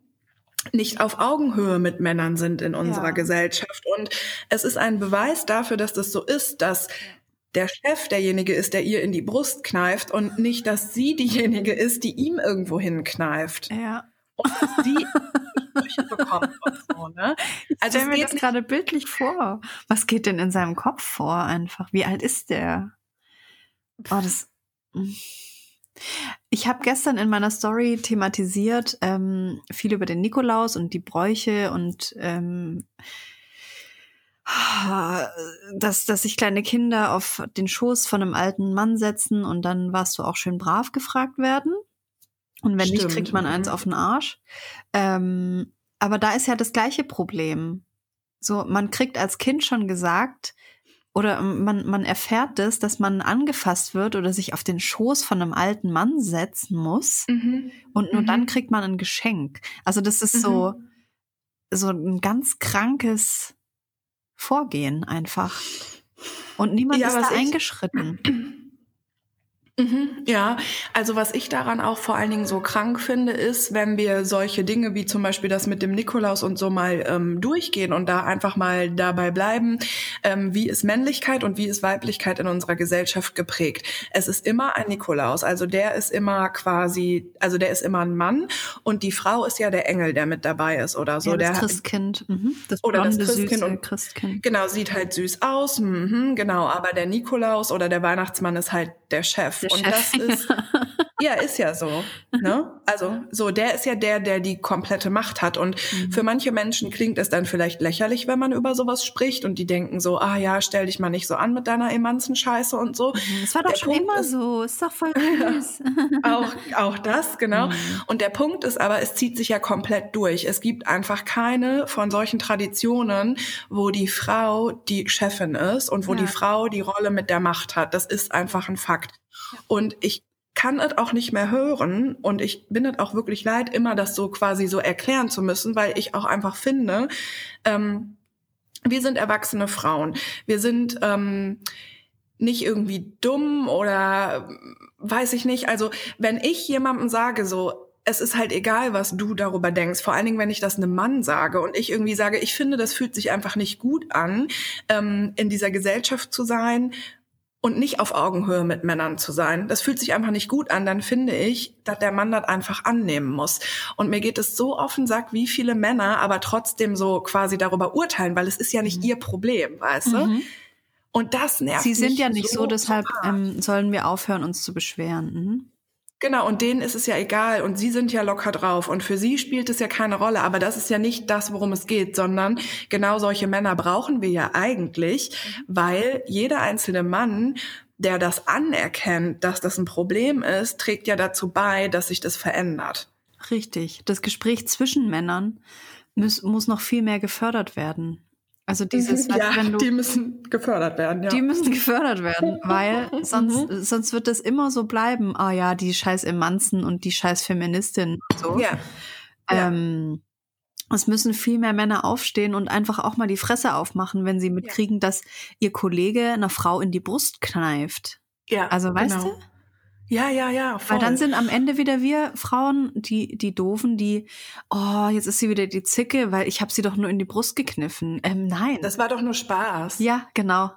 nicht auf Augenhöhe mit Männern sind in unserer Ja. Gesellschaft. Und es ist ein Beweis dafür, dass das so ist, dass der Chef derjenige ist, der ihr in die Brust kneift und nicht, dass sie diejenige ist, die ihm irgendwo hinkneift. Ja. Und sie Sprüche bekommt und so, ne? Also Stell mir das nicht, gerade bildlich vor. Was geht denn in seinem Kopf vor einfach? Wie alt ist der? Oh, das. Ich habe gestern in meiner Story thematisiert ähm, viel über den Nikolaus und die Bräuche und ähm, dass, dass sich kleine Kinder auf den Schoß von einem alten Mann setzen und dann warst du auch schön brav gefragt werden. Und wenn nicht, Stimmt, kriegt man eins mhm. auf den Arsch. Ähm, aber da ist ja das gleiche Problem. So, man kriegt als Kind schon gesagt, oder man, man erfährt das, dass man angefasst wird oder sich auf den Schoß von einem alten Mann setzen muss. Mhm. Und nur Mhm. dann kriegt man ein Geschenk. Also das ist so, so ein ganz krankes Vorgehen einfach. Und niemand Ja, ist da eingeschritten. Mhm, ja, also was ich daran auch vor allen Dingen so krank finde, ist, wenn wir solche Dinge wie zum Beispiel das mit dem Nikolaus und so mal ähm, durchgehen und da einfach mal dabei bleiben, ähm, wie ist Männlichkeit und wie ist Weiblichkeit in unserer Gesellschaft geprägt. Es ist immer ein Nikolaus, also der ist immer quasi, also der ist immer ein Mann und die Frau ist ja der Engel, der mit dabei ist oder so. ja, das der Christkind. Mhm. Das Oder das Christkind und- Christkind. Genau, sieht halt süß aus, mhm, genau, aber der Nikolaus oder der Weihnachtsmann ist halt der Chef. Und das ist, ja, ist ja so. Ne? Also so, der ist ja der, der die komplette Macht hat. Und Mhm. für manche Menschen klingt es dann vielleicht lächerlich, wenn man über sowas spricht und die denken so, ah ja, stell dich mal nicht so an mit deiner Emanzen-Scheiße und so. Das war doch Der schon Punkt immer ist- so. Ist doch voll süß. Auch, auch das, genau. Mhm. Und der Punkt ist aber, es zieht sich ja komplett durch. Es gibt einfach keine von solchen Traditionen, wo die Frau die Chefin ist und wo Ja. die Frau die Rolle mit der Macht hat. Das ist einfach ein Fakt. Und ich kann es auch nicht mehr hören und ich bin es auch wirklich leid, immer das so quasi so erklären zu müssen, weil ich auch einfach finde, ähm, wir sind erwachsene Frauen. Wir sind ähm, nicht irgendwie dumm oder ähm, weiß ich nicht. Also wenn ich jemandem sage so, es ist halt egal, was du darüber denkst. Vor allen Dingen, wenn ich das einem Mann sage und ich irgendwie sage, ich finde, das fühlt sich einfach nicht gut an, ähm, in dieser Gesellschaft zu sein und nicht auf Augenhöhe mit Männern zu sein. Das fühlt sich einfach nicht gut an. Dann finde ich, dass der Mann das einfach annehmen muss. Und mir geht es so offen, sagt, wie viele Männer aber trotzdem so quasi darüber urteilen, weil es ist ja nicht mhm. ihr Problem, weißt du? Mhm. Und das nervt Sie sind ja nicht so, so deshalb ähm, sollen wir aufhören, uns zu beschweren. Mhm. Genau, und denen ist es ja egal und sie sind ja locker drauf und für sie spielt es ja keine Rolle, aber das ist ja nicht das, worum es geht, sondern genau solche Männer brauchen wir ja eigentlich, weil jeder einzelne Mann, der das anerkennt, dass das ein Problem ist, trägt ja dazu bei, dass sich das verändert. Richtig. Das Gespräch zwischen Männern muss, noch viel mehr gefördert werden. Also dieses, ja, du, die müssen gefördert werden, ja. Die müssen gefördert werden, weil sonst, mhm. sonst wird das immer so bleiben. Ah oh ja, die scheiß Emanzen und die scheiß Feministin und so. Ja. Ähm, es müssen viel mehr Männer aufstehen und einfach auch mal die Fresse aufmachen, wenn sie mitkriegen, ja. dass ihr Kollege einer Frau in die Brust kneift. Ja. Also weißt genau. du? Ja, ja, ja. Voll. Weil dann sind am Ende wieder wir Frauen, die, die doofen, die, oh, jetzt ist sie wieder die Zicke, weil ich habe sie doch nur in die Brust gekniffen. Ähm, nein. Das war doch nur Spaß. Ja, genau.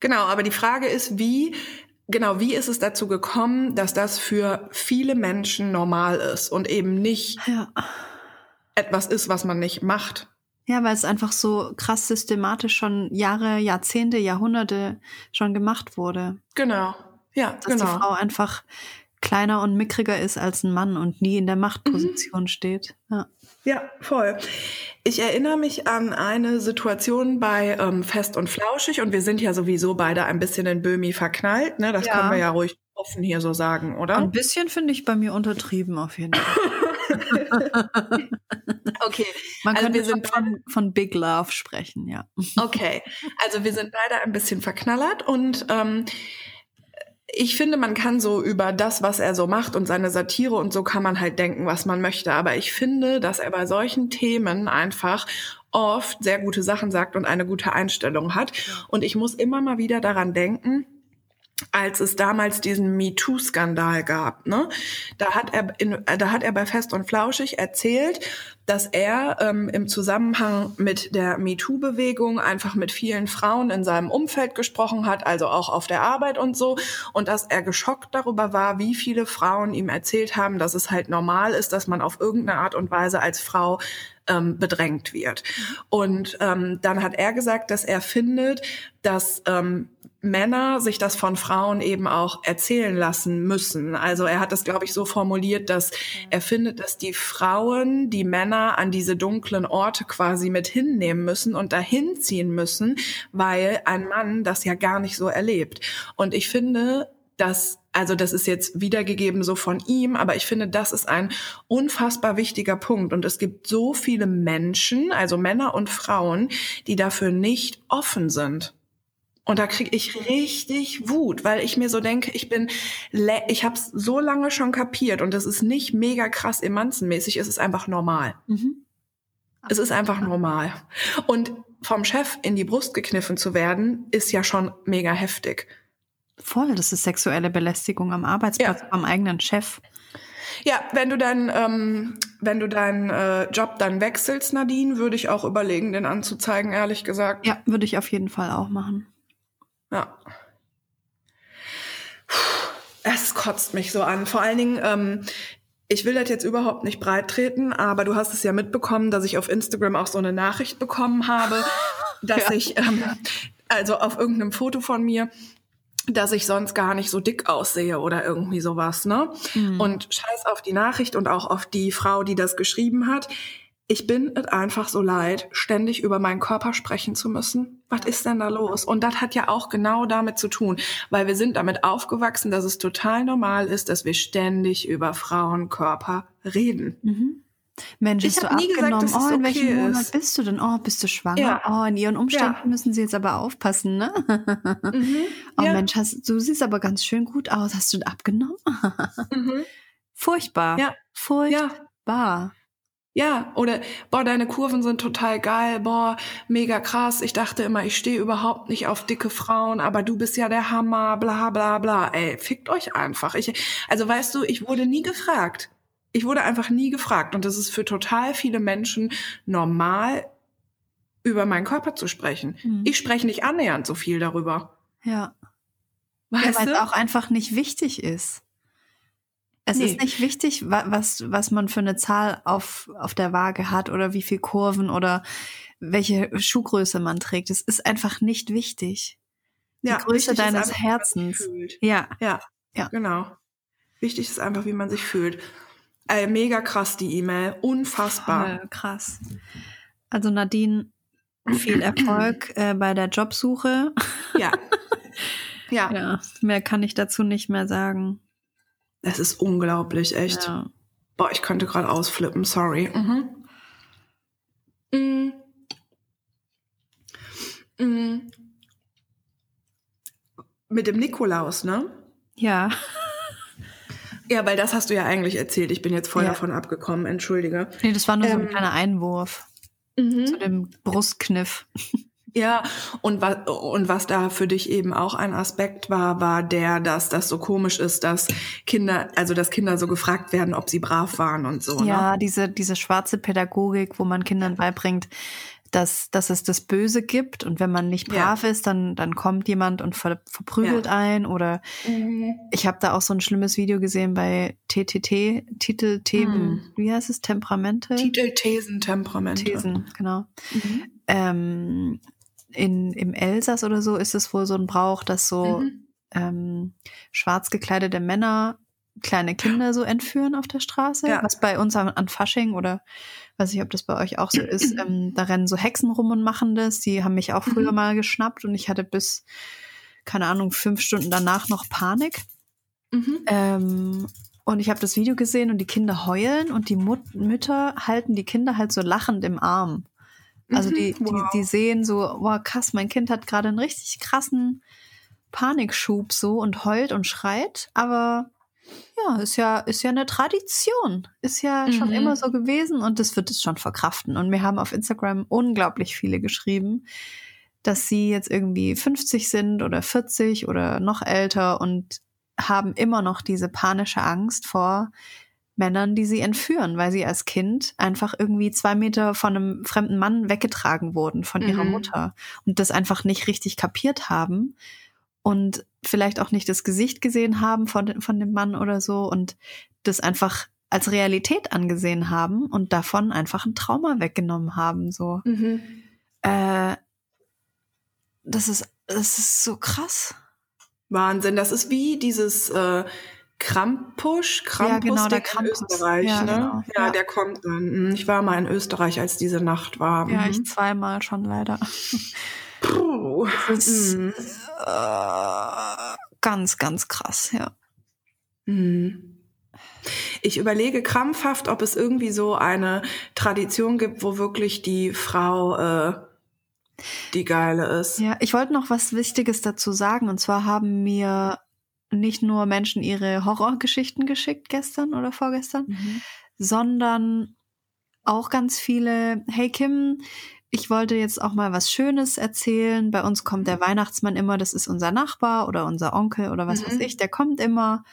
Genau, aber die Frage ist, wie, genau, wie ist es dazu gekommen, dass das für viele Menschen normal ist und eben nicht ja. etwas ist, was man nicht macht? Ja, weil es einfach so krass systematisch schon Jahre, Jahrzehnte, Jahrhunderte schon gemacht wurde. Genau. Ja, dass genau. die Frau einfach kleiner und mickriger ist als ein Mann und nie in der Machtposition mhm. steht. Ja. ja, voll. Ich erinnere mich an eine Situation bei ähm, Fest und Flauschig und wir sind ja sowieso beide ein bisschen in Böhmi verknallt. Ne? Das ja. können wir ja ruhig offen hier so sagen, oder? Ein bisschen finde ich bei mir untertrieben auf jeden Fall. okay, man also könnte wir sind von, von Big Love sprechen, ja. okay, also wir sind beide ein bisschen verknallert und ähm, ich finde, man kann so über das, was er so macht und seine Satire und so kann man halt denken, was man möchte. Aber ich finde, dass er bei solchen Themen einfach oft sehr gute Sachen sagt und eine gute Einstellung hat. Und ich muss immer mal wieder daran denken, als es damals diesen MeToo-Skandal gab. Ne? Da, hat er in, da hat er bei Fest und Flauschig erzählt, dass er ähm, im Zusammenhang mit der MeToo-Bewegung einfach mit vielen Frauen in seinem Umfeld gesprochen hat, also auch auf der Arbeit und so, und dass er geschockt darüber war, wie viele Frauen ihm erzählt haben, dass es halt normal ist, dass man auf irgendeine Art und Weise als Frau ähm, bedrängt wird. Und ähm, dann hat er gesagt, dass er findet, dass ähm, Männer sich das von Frauen eben auch erzählen lassen müssen. Also er hat das, glaube ich, so formuliert, dass er findet, dass die Frauen die Männer an diese dunklen Orte quasi mit hinnehmen müssen und dahin ziehen müssen, weil ein Mann das ja gar nicht so erlebt. Und ich finde, dass also das ist jetzt wiedergegeben so von ihm, aber ich finde, das ist ein unfassbar wichtiger Punkt. Und es gibt so viele Menschen, also Männer und Frauen, die dafür nicht offen sind. Und da kriege ich richtig Wut, weil ich mir so denke, ich bin, ich habe es so lange schon kapiert und es ist nicht mega krass emanzenmäßig, es ist einfach normal. Mhm. Es ist einfach normal. Und vom Chef in die Brust gekniffen zu werden, ist ja schon mega heftig. Voll, das ist sexuelle Belästigung am Arbeitsplatz, ja. am eigenen Chef. Ja, wenn du dann, ähm, wenn du deinen äh, Job dann wechselst, Nadine, würde ich auch überlegen, den anzuzeigen, ehrlich gesagt. Ja, würde ich auf jeden Fall auch machen. Ja. Es kotzt mich so an. Vor allen Dingen, ähm, ich will das jetzt überhaupt nicht breit treten, aber du hast es ja mitbekommen, dass ich auf Instagram auch so eine Nachricht bekommen habe, dass ja. ich, ähm, also auf irgendeinem Foto von mir, dass ich sonst gar nicht so dick aussehe oder irgendwie sowas, ne? Mhm. Und scheiß auf die Nachricht und auch auf die Frau, die das geschrieben hat ich bin es einfach so leid, ständig über meinen Körper sprechen zu müssen. Was ist denn da los? Und das hat ja auch genau damit zu tun, weil wir sind damit aufgewachsen, dass es total normal ist, dass wir ständig über Frauenkörper reden. Mhm. Mensch, ich hast du abgenommen? Gesagt, oh, in welchem okay Monat ist. bist du denn? Oh, bist du schwanger? Ja. Oh, in ihren Umständen ja. müssen sie jetzt aber aufpassen, ne? Mhm. Oh ja. Mensch, hast, du siehst aber ganz schön gut aus. Hast du abgenommen? mhm. Furchtbar. Ja. Furchtbar. Ja, oder boah, deine Kurven sind total geil, boah, mega krass. Ich dachte immer, ich stehe überhaupt nicht auf dicke Frauen, aber du bist ja der Hammer, bla bla bla. Ey, fickt euch einfach. Ich, also weißt du, ich wurde nie gefragt. Ich wurde einfach nie gefragt. Und das ist für total viele Menschen normal, über meinen Körper zu sprechen. Mhm. Ich spreche nicht annähernd so viel darüber. Ja. Weißt ja, weil es auch einfach nicht wichtig ist. Es Nee. ist nicht wichtig, wa- was, was man für eine Zahl auf, auf der Waage hat oder wie viel Kurven welche Schuhgröße man trägt. Es ist einfach nicht wichtig. ja, Größe deines einfach, Herzens. Ja. Ja, Ja. genau. Wichtig ist einfach, wie man sich fühlt. Äh, mega krass, die E-Mail. Unfassbar. Voll krass. Also Nadine, viel Erfolg äh, bei der Jobsuche. Ja. ja. Ja, mehr kann ich dazu nicht mehr sagen. Es ist unglaublich, echt. Ja. Boah, ich könnte gerade ausflippen, sorry. Mhm. Mm. Mm. Mit dem Nikolaus, ne? ja. Ja, weil das hast du ja eigentlich erzählt. Ich bin jetzt voll Ja. davon abgekommen, entschuldige. Nee, das war nur so ein Ähm. kleiner Einwurf zu dem Brustkniff. Ja, und was, und was da für dich eben auch ein Aspekt war, war der, dass das so komisch ist, dass Kinder, also dass Kinder so gefragt werden, ob sie brav waren und so. Ja, Ne? diese, diese schwarze Pädagogik, wo man Kindern beibringt, dass, dass es das Böse gibt und wenn man nicht Ja. brav ist, dann, dann kommt jemand und ver, verprügelt ein oder ich habe da auch so ein schlimmes Video gesehen bei TTT, Titel, Themen, wie heißt es, Temperamente? Titel, Thesen, Temperamente. Thesen, genau. Mhm. Ähm, in, Im Elsass oder so ist es wohl so ein Brauch, dass so Mhm. ähm, schwarz gekleidete Männer kleine Kinder so entführen auf der Straße, Ja. was bei uns an, Fasching oder weiß nicht, ob das bei euch auch so ist, ähm, da rennen so Hexen rum und machen das. Die haben mich auch früher Mhm. mal geschnappt und ich hatte bis, keine Ahnung, fünf Stunden danach noch Panik. Mhm. Ähm, und ich habe das Video gesehen und die Kinder heulen und die Mut Mütter halten die Kinder halt so lachend im Arm. Also Mhm. die, Wow. die, die sehen so, wow, krass, mein Kind hat gerade einen richtig krassen Panikschub so und heult und schreit, aber ja, ist ja, ist ja eine Tradition. Ist ja schon Mhm. immer so gewesen und das wird es schon verkraften. Und wir haben auf Instagram unglaublich viele geschrieben, dass sie jetzt irgendwie 50 sind oder 40 oder noch älter und haben immer noch diese panische Angst vor Männern, die sie entführen, weil sie als Kind einfach irgendwie zwei Meter von einem fremden Mann weggetragen wurden von ihrer Mhm. Mutter und das einfach nicht richtig kapiert haben und vielleicht auch nicht das Gesicht gesehen haben von, von dem Mann oder so und das einfach als Realität angesehen haben und davon einfach ein Trauma weggenommen haben. So, Mhm. äh, das ist das ist so krass. Wahnsinn. Das ist wie dieses äh, Krampusch, Krampus Ja, genau, der in Krampus. Österreich, Ja, ne? genau. Ja, Ja. der kommt dann. Mhm. Ich war mal in Österreich, als diese Nacht war. Ja, Mhm. ich zweimal schon leider. Puh. Das ist Mhm. äh, ganz, ganz krass, ja. Mhm. Ich überlege krampfhaft, ob es irgendwie so eine Tradition gibt, wo wirklich die Frau äh, die geile ist. Ja, ich wollte noch was Wichtiges dazu sagen. Und zwar haben mir nicht nur Menschen ihre Horrorgeschichten geschickt gestern oder vorgestern, Mhm. sondern auch ganz viele, hey Kim, ich wollte jetzt auch mal was Schönes erzählen. Bei uns kommt der Weihnachtsmann immer, das ist unser Nachbar oder unser Onkel oder was Mhm. weiß ich, der kommt immer.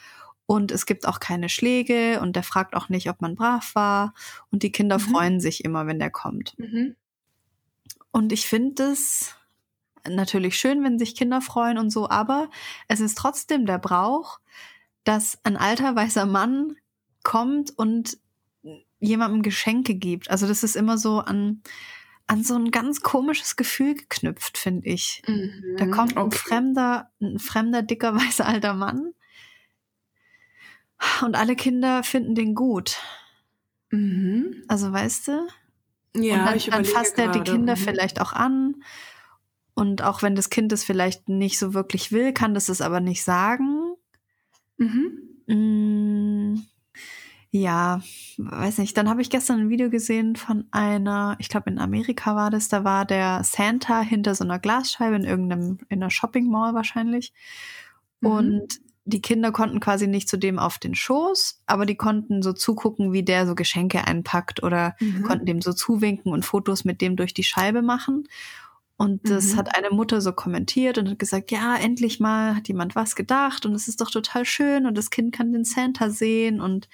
Und es gibt auch keine Schläge und der fragt auch nicht, ob man brav war. Und die Kinder Mhm. freuen sich immer, wenn der kommt. Mhm. Und ich finde es natürlich schön, wenn sich Kinder freuen und so, aber es ist trotzdem der Brauch, dass ein alter weißer Mann kommt und jemandem Geschenke gibt. Also das ist immer so an, an so ein ganz komisches Gefühl geknüpft, finde ich. Mhm. Da kommt ein Okay. fremder, ein fremder, dicker, weißer alter Mann und alle Kinder finden den gut. Mhm. Also weißt du? Ja, und dann, ich dann fasst er die. Kinder Mhm. vielleicht auch an. Und auch wenn das Kind es vielleicht nicht so wirklich will, kann das es aber nicht sagen. Mhm. Ja, weiß nicht. Dann habe ich gestern ein Video gesehen von einer, ich glaube in Amerika war das, da war der Santa hinter so einer Glasscheibe in irgendeinem, in einer Shopping Mall wahrscheinlich. Mhm. Und die Kinder konnten quasi nicht zu dem auf den Schoß, aber die konnten so zugucken, wie der so Geschenke einpackt oder Mhm. konnten dem so zuwinken und Fotos mit dem durch die Scheibe machen. Und das Mhm. hat eine Mutter so kommentiert und hat gesagt, ja, endlich mal hat jemand was gedacht und es ist doch total schön und das Kind kann den Santa sehen und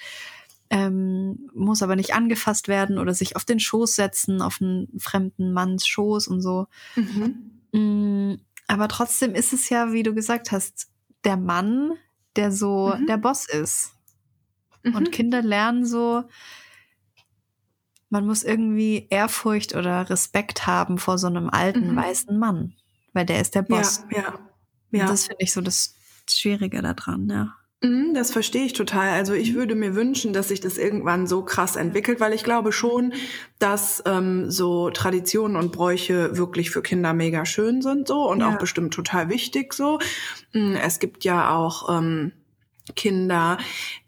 ähm, muss aber nicht angefasst werden oder sich auf den Schoß setzen, auf einen fremden Manns Schoß und so. Mhm. Mm, aber trotzdem ist es ja, wie du gesagt hast, der Mann, der so Mhm. der Boss ist. Mhm. Und Kinder lernen so, man muss irgendwie Ehrfurcht oder Respekt haben vor so einem alten Mhm. weißen Mann, weil der ist der ja, Boss. ja, Und ja. Das finde ich so das Schwierige daran, ja. Mhm, Das verstehe ich total. Also ich würde mir wünschen, dass sich das irgendwann so krass entwickelt, weil ich glaube schon, dass ähm, so Traditionen und Bräuche wirklich für Kinder mega schön sind so und Ja. auch bestimmt total wichtig so. Mm, Es gibt ja auch ähm, Kinder,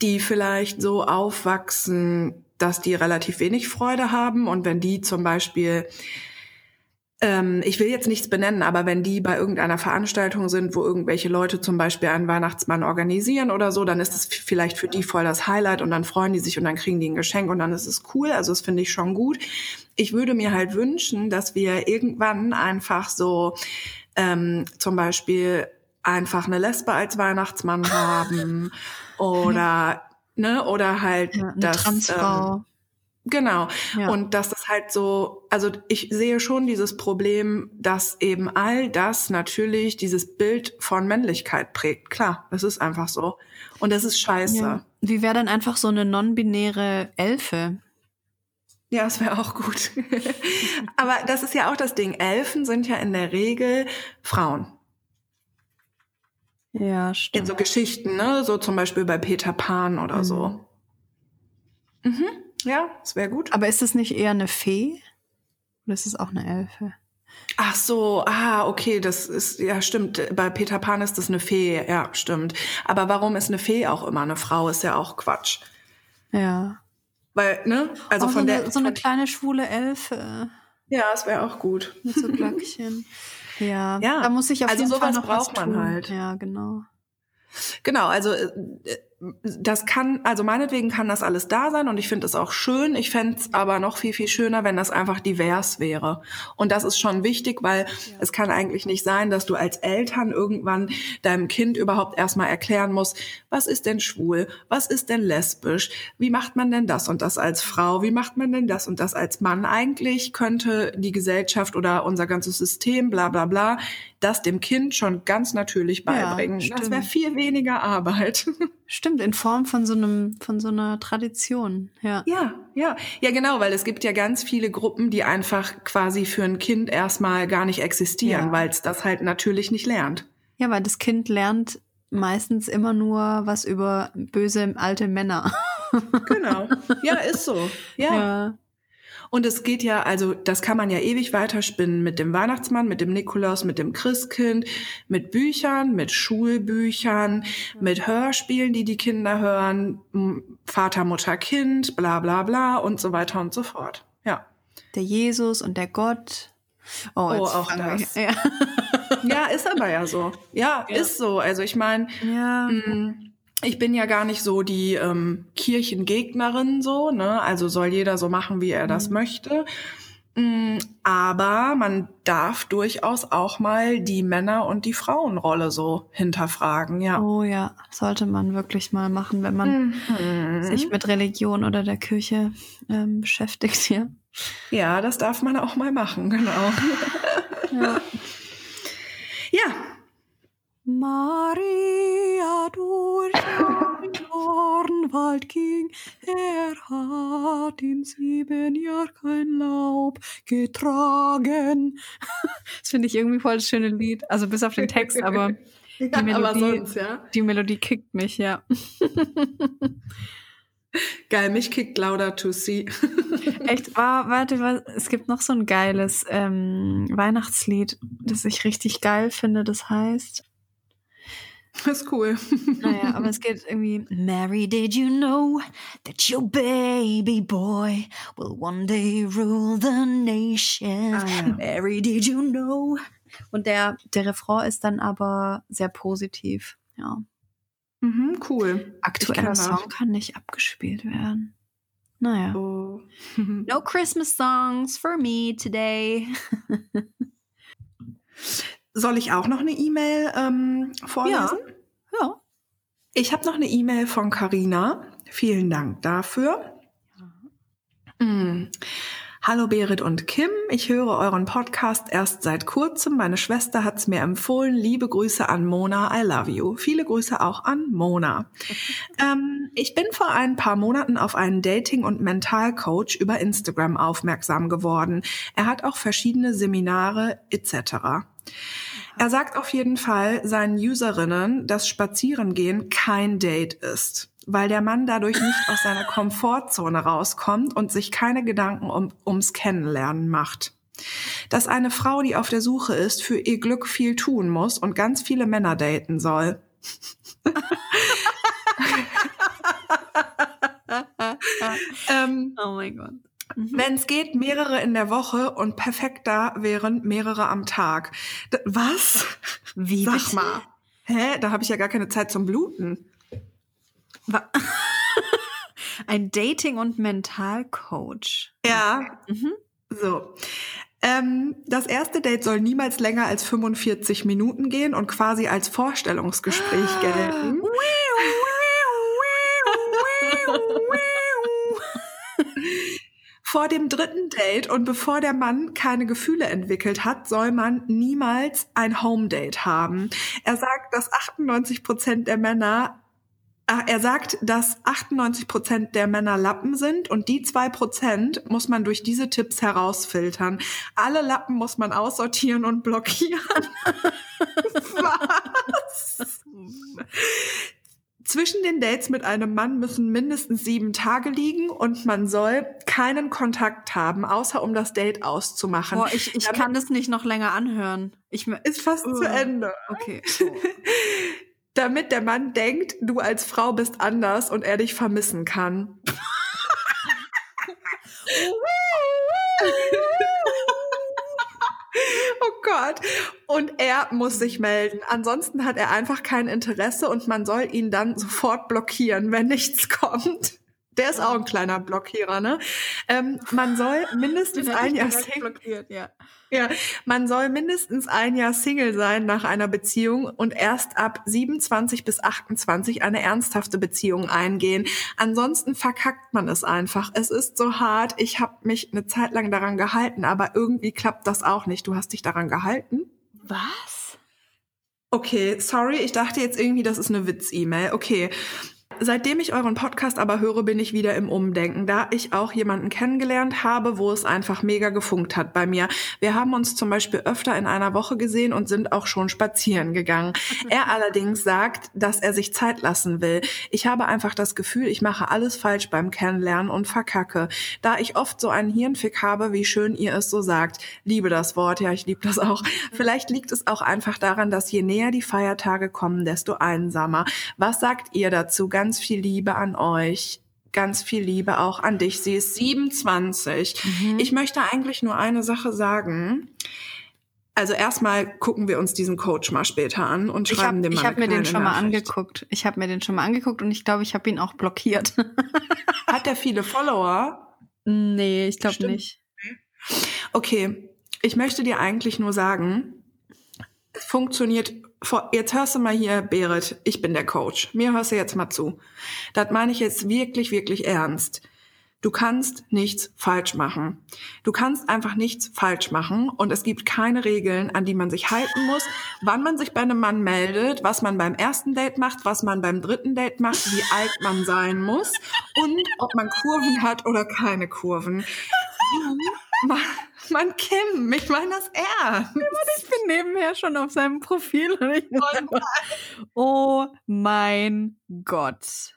die vielleicht so aufwachsen, dass die relativ wenig Freude haben und wenn die zum Beispiel ähm, ich will jetzt nichts benennen, aber wenn die bei irgendeiner Veranstaltung sind, wo irgendwelche Leute zum Beispiel einen Weihnachtsmann organisieren oder so, dann ist es vielleicht für die voll das Highlight und dann freuen die sich und dann kriegen die ein Geschenk und dann ist es cool. Also das finde ich schon gut. Ich würde mir halt wünschen, dass wir irgendwann einfach so ähm, zum Beispiel einfach eine Lesbe als Weihnachtsmann haben oder ne oder halt ja eine das Transfrau. Ähm, Genau. Ja. Und dass das halt so, also ich sehe schon dieses Problem, dass eben all das natürlich dieses Bild von Männlichkeit prägt. Klar, das ist einfach so. Und das ist scheiße. ja. Ja, Wie wäre dann einfach so eine non-binäre Elfe? das wäre auch gut. Aber das ist ja auch das Ding. Elfen sind ja in der Regel Frauen. Ja, In stimmt. so Geschichten, ne? So zum Beispiel bei Peter Pan oder so. Mhm. Ja, das wäre gut. Aber ist es nicht eher eine Fee? Oder ist es auch eine Elfe? Ach so, ah, okay, das ist, ja, stimmt. Bei Peter Pan ist das eine Fee, ja, stimmt. Aber warum ist eine Fee auch immer eine Frau? Ist ja auch Quatsch. Ja. Weil, ne? Also oh, von so, der. eine, so eine kleine schwule Elfe ja, es wäre auch gut. mit so Glöckchen. ja. Ja. da muss ich auf Also jeden Fall noch was braucht man tun. halt. Ja, genau. Genau, also äh, das kann, also meinetwegen kann das alles da sein und ich finde es auch schön. Ich fände es aber noch viel, viel schöner, wenn das einfach divers wäre. Und das ist schon wichtig, weil es kann eigentlich nicht sein, dass du als Eltern irgendwann deinem Kind überhaupt erstmal erklären musst, was ist denn schwul, was ist denn lesbisch, wie macht man denn das und das als Frau, wie macht man denn das und das als Mann. Eigentlich könnte die Gesellschaft oder unser ganzes System, bla bla bla, das dem Kind schon ganz natürlich Ja, beibringen. das stimmt. wäre viel weniger Arbeit. Stimmt, in Form von so einem, von so einer Tradition. Ja. Ja, ja. Ja, genau, weil es gibt ja ganz viele Gruppen, die einfach quasi für ein Kind erstmal gar nicht existieren, Ja. weil es das halt natürlich nicht lernt. Ja, weil das Kind lernt meistens immer nur was über böse alte Männer. Genau. Ja, ist so. Ja. Und es geht ja, also das kann man ja ewig weiterspinnen mit dem Weihnachtsmann, mit dem Nikolaus, mit dem Christkind, mit Büchern, mit Schulbüchern, mit Hörspielen, die die Kinder hören, Vater, Mutter, Kind, bla bla bla und so weiter und so fort. Ja. Der Jesus und der Gott. Oh, Oh, auch das. Ja. Ja, ist aber ja so. Ja, Ja. ist so. Also ich meine, ja. Mm, Ich bin ja gar nicht so die ähm, Kirchengegnerin so, ne? Also soll jeder so machen, wie er das Mhm. möchte. Mm, Aber man darf durchaus auch mal die Männer- und die Frauenrolle so hinterfragen, ja. Oh ja, sollte man wirklich mal machen, wenn man Mhm. sich mit Religion oder der Kirche ähm, beschäftigt, ja. Ja, das darf man auch mal machen, genau. ja. Ja, Maria Dornwald ging, er hat in sieben Jahren kein Laub getragen. Das finde ich irgendwie voll das schöne Lied. Also bis auf den Text, aber ja Die Melodie- aber sonst, ja. die Melodie kickt mich, ja. Geil, mich kickt lauter to see. Echt, oh, warte, wa- es gibt noch so ein geiles ähm, Weihnachtslied, das ich richtig geil finde, das heißt. ist cool. Naja, aber es geht irgendwie. Mary, did you know that your baby boy will one day rule the nation? Ah, ja. Mary, did you know? Und der, der Refrain ist dann aber sehr positiv. Ja. Mhm, cool. Aktueller kenn das. Song kann nicht abgespielt werden. Naja. Oh. No Christmas songs for me today. Soll ich auch noch eine E-Mail ähm, vorlesen? Ja. Ich habe noch eine E-Mail von Carina. Vielen Dank dafür. Mm. Hallo Berit und Kim, ich höre euren Podcast erst seit kurzem. Meine Schwester hat es mir empfohlen. Liebe Grüße an Mona, I love you. Viele Grüße auch an Mona. ähm, ich bin vor ein paar Monaten auf einen Dating- und Mentalcoach über Instagram aufmerksam geworden. Er hat auch verschiedene Seminare etc. Er sagt auf jeden Fall seinen Userinnen, dass Spazierengehen kein Date ist, weil der Mann dadurch nicht aus seiner Komfortzone rauskommt und sich keine Gedanken um, ums Kennenlernen macht. Dass eine Frau, die auf der Suche ist, für ihr Glück viel tun muss und ganz viele Männer daten soll. ähm, Oh mein Gott. Wenn es geht, mehrere in der Woche und perfekter wären mehrere am Tag. D was? Wie Sag bitte? mal. Hä? Da habe ich ja gar keine Zeit zum Bluten. Wa- Ein Dating- und Mentalcoach. Ja. Mhm. So. Ähm, das erste Date soll niemals länger als 45 Minuten gehen und quasi als Vorstellungsgespräch gelten. Vor dem dritten Date und bevor der Mann keine Gefühle entwickelt hat, soll man niemals ein Home Date haben. Er sagt, dass 98 Prozent der Männer Er sagt, dass 98 Prozent der Männer Lappen sind und die zwei Prozent muss man durch diese Tipps herausfiltern. Alle Lappen muss man aussortieren und blockieren. Was? Zwischen den Dates mit einem Mann müssen mindestens sieben Tage liegen und man soll keinen Kontakt haben, außer um das Date auszumachen. Boah, ich, ich Damit- kann das nicht noch länger anhören. Ich Ist fast Uh. zu Ende. Okay. Damit der Mann denkt, du als Frau bist anders und er dich vermissen kann. Oh Gott. Und er muss sich melden. Ansonsten hat er einfach kein Interesse und man soll ihn dann sofort blockieren, wenn nichts kommt. Der ist auch ein kleiner Blockierer, ne? Ähm, man soll mindestens ein Jahr Single blockiert, ja. Ja, man soll mindestens ein Jahr Single sein nach einer Beziehung und erst ab 27 bis 28 eine ernsthafte Beziehung eingehen. Ansonsten verkackt man es einfach. Es ist so hart. Ich habe mich eine Zeit lang daran gehalten, aber irgendwie klappt das auch nicht. Du hast dich daran gehalten? Was? Okay, sorry, ich dachte jetzt irgendwie, das ist eine Witz-E-Mail. Okay. Seitdem ich euren Podcast aber höre, bin ich wieder im Umdenken, da ich auch jemanden kennengelernt habe, wo es einfach mega gefunkt hat bei mir. Wir haben uns zum Beispiel öfter in einer Woche gesehen und sind auch schon spazieren gegangen. Er allerdings sagt, dass er sich Zeit lassen will. Ich habe einfach das Gefühl, ich mache alles falsch beim Kennenlernen und verkacke. Da ich oft so einen Hirnfick habe, wie schön ihr es so sagt. Liebe das Wort, ja, ich liebe das auch. Vielleicht liegt es auch einfach daran, dass je näher die Feiertage kommen, desto einsamer. Was sagt ihr dazu? Ganz viel Liebe an euch. Ganz viel Liebe auch an dich. Sie ist 27. Mhm. Ich möchte eigentlich nur eine Sache sagen. Also erstmal gucken wir uns diesen Coach mal später an und Ich schreiben habe dem mal hab eine mir den schon mal angeguckt. Ich habe mir den schon mal angeguckt und ich glaube, ich habe ihn auch blockiert. Hat er viele Follower? nee, ich glaube nicht. Okay, ich möchte dir eigentlich nur sagen, funktioniert. Vor, jetzt hörst du mal hier, Berit, ich bin der Coach. Mir hörst du jetzt mal zu. Das meine ich jetzt wirklich, wirklich ernst. Du kannst nichts falsch machen. Du kannst einfach nichts falsch machen und es gibt keine Regeln, an die man sich halten muss, wann man sich bei einem Mann meldet, was man beim ersten Date macht, was man beim dritten Date macht, wie alt man sein muss und ob man Kurven hat oder keine Kurven. Mann, Mann, Kim, ich meine das ernst. Ich bin nebenher schon auf seinem Profil und ich Oh mein Gott.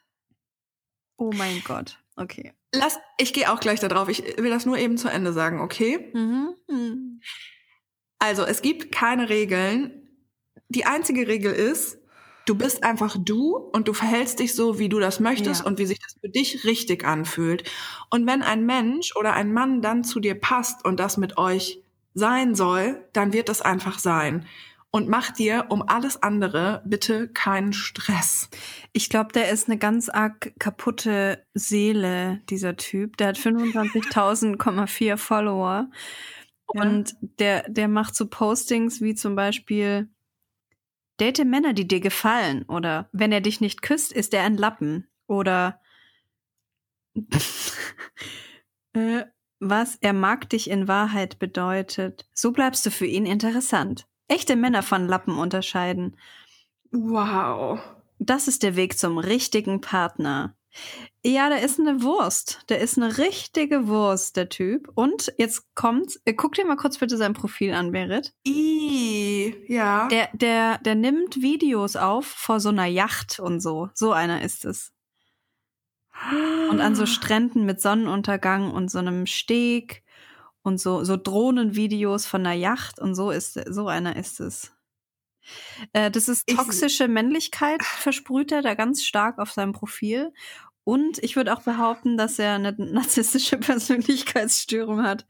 Oh mein Gott. Okay. Lass, ich gehe auch gleich da drauf. Ich will das nur eben zu Ende sagen, okay? Mhm. Also, es gibt keine Regeln. Die einzige Regel ist, du bist einfach du und du verhältst dich so, wie du das möchtest Ja. und wie sich das für dich richtig anfühlt. Und wenn ein Mensch oder ein Mann dann zu dir passt und das mit euch sein soll, dann wird das einfach sein. Und mach dir um alles andere bitte keinen Stress. Ich glaube, der ist eine ganz arg kaputte Seele, dieser Typ. Der hat 25.000,4 Follower. Ja. Und der, der macht so Postings wie zum Beispiel, date Männer, die dir gefallen. Oder wenn er dich nicht küsst, ist er ein Lappen. Oder äh, was er mag dich in Wahrheit bedeutet. So bleibst du für ihn interessant. Echte Männer von Lappen unterscheiden. Wow. Das ist der Weg zum richtigen Partner. Ja, der ist eine Wurst. Der ist eine richtige Wurst, der Typ. Und jetzt kommt's. äh, Guck dir mal kurz bitte sein Profil an, Berit. I, ja. Der, der, der nimmt Videos auf vor so einer Yacht und so. So einer ist es. Und an so Stränden mit Sonnenuntergang und so einem Steg und so, so Drohnenvideos von einer Yacht und so ist, so einer ist es. Äh, das ist Ich- toxische Männlichkeit, versprüht er da ganz stark auf seinem Profil. Und ich würde auch behaupten, dass er eine narzisstische Persönlichkeitsstörung hat.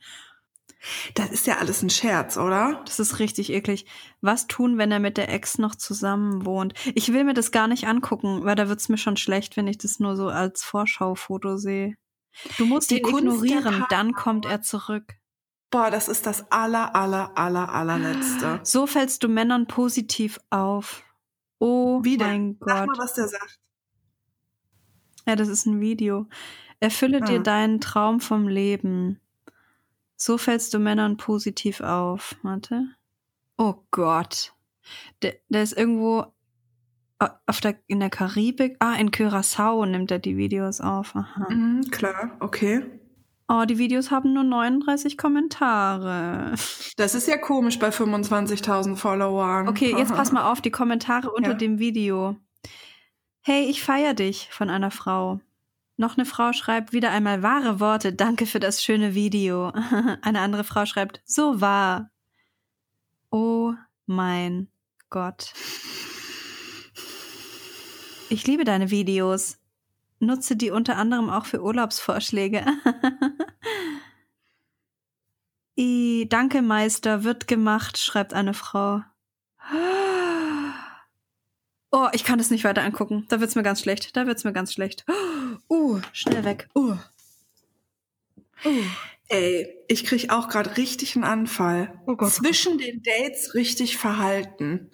Das ist ja alles ein Scherz, oder? Das ist richtig eklig. Was tun, wenn er mit der Ex noch zusammen wohnt? Ich will mir das gar nicht angucken, weil da wird's mir schon schlecht, wenn ich das nur so als Vorschaufoto sehe. Du musst Die ihn Kunst ignorieren, dann kommt er zurück. Boah, das ist das aller, aller, aller, allerletzte. So fällst du Männern positiv auf. Oh Wie denn? mein Sag Gott. mal, was der sagt. Ja, das ist ein Video. Erfülle Ah. dir deinen Traum vom Leben. So fällst du Männern positiv auf. Warte. Oh Gott. Der, der ist irgendwo auf der, in der Karibik. Ah, in Curaçao nimmt er die Videos auf. Aha. Mhm, klar, okay. Oh, die Videos haben nur 39 Kommentare. Das ist ja komisch bei 25.000 Followern. Okay, jetzt pass mal auf die Kommentare unter Ja. dem Video. Hey, ich feier dich von einer Frau. Noch eine Frau schreibt wieder einmal wahre Worte. Danke für das schöne Video. Eine andere Frau schreibt so wahr. Oh mein Gott. Ich liebe deine Videos. Nutze die unter anderem auch für Urlaubsvorschläge. I, danke, Meister, wird gemacht, schreibt eine Frau. Oh, ich kann das nicht weiter angucken. Da wird's mir ganz schlecht. Da wird's mir ganz schlecht. Uh, schnell weg. Uh. Uh. Ey, ich krieg auch gerade richtig einen Anfall. Oh Gott. Zwischen den Dates richtig verhalten.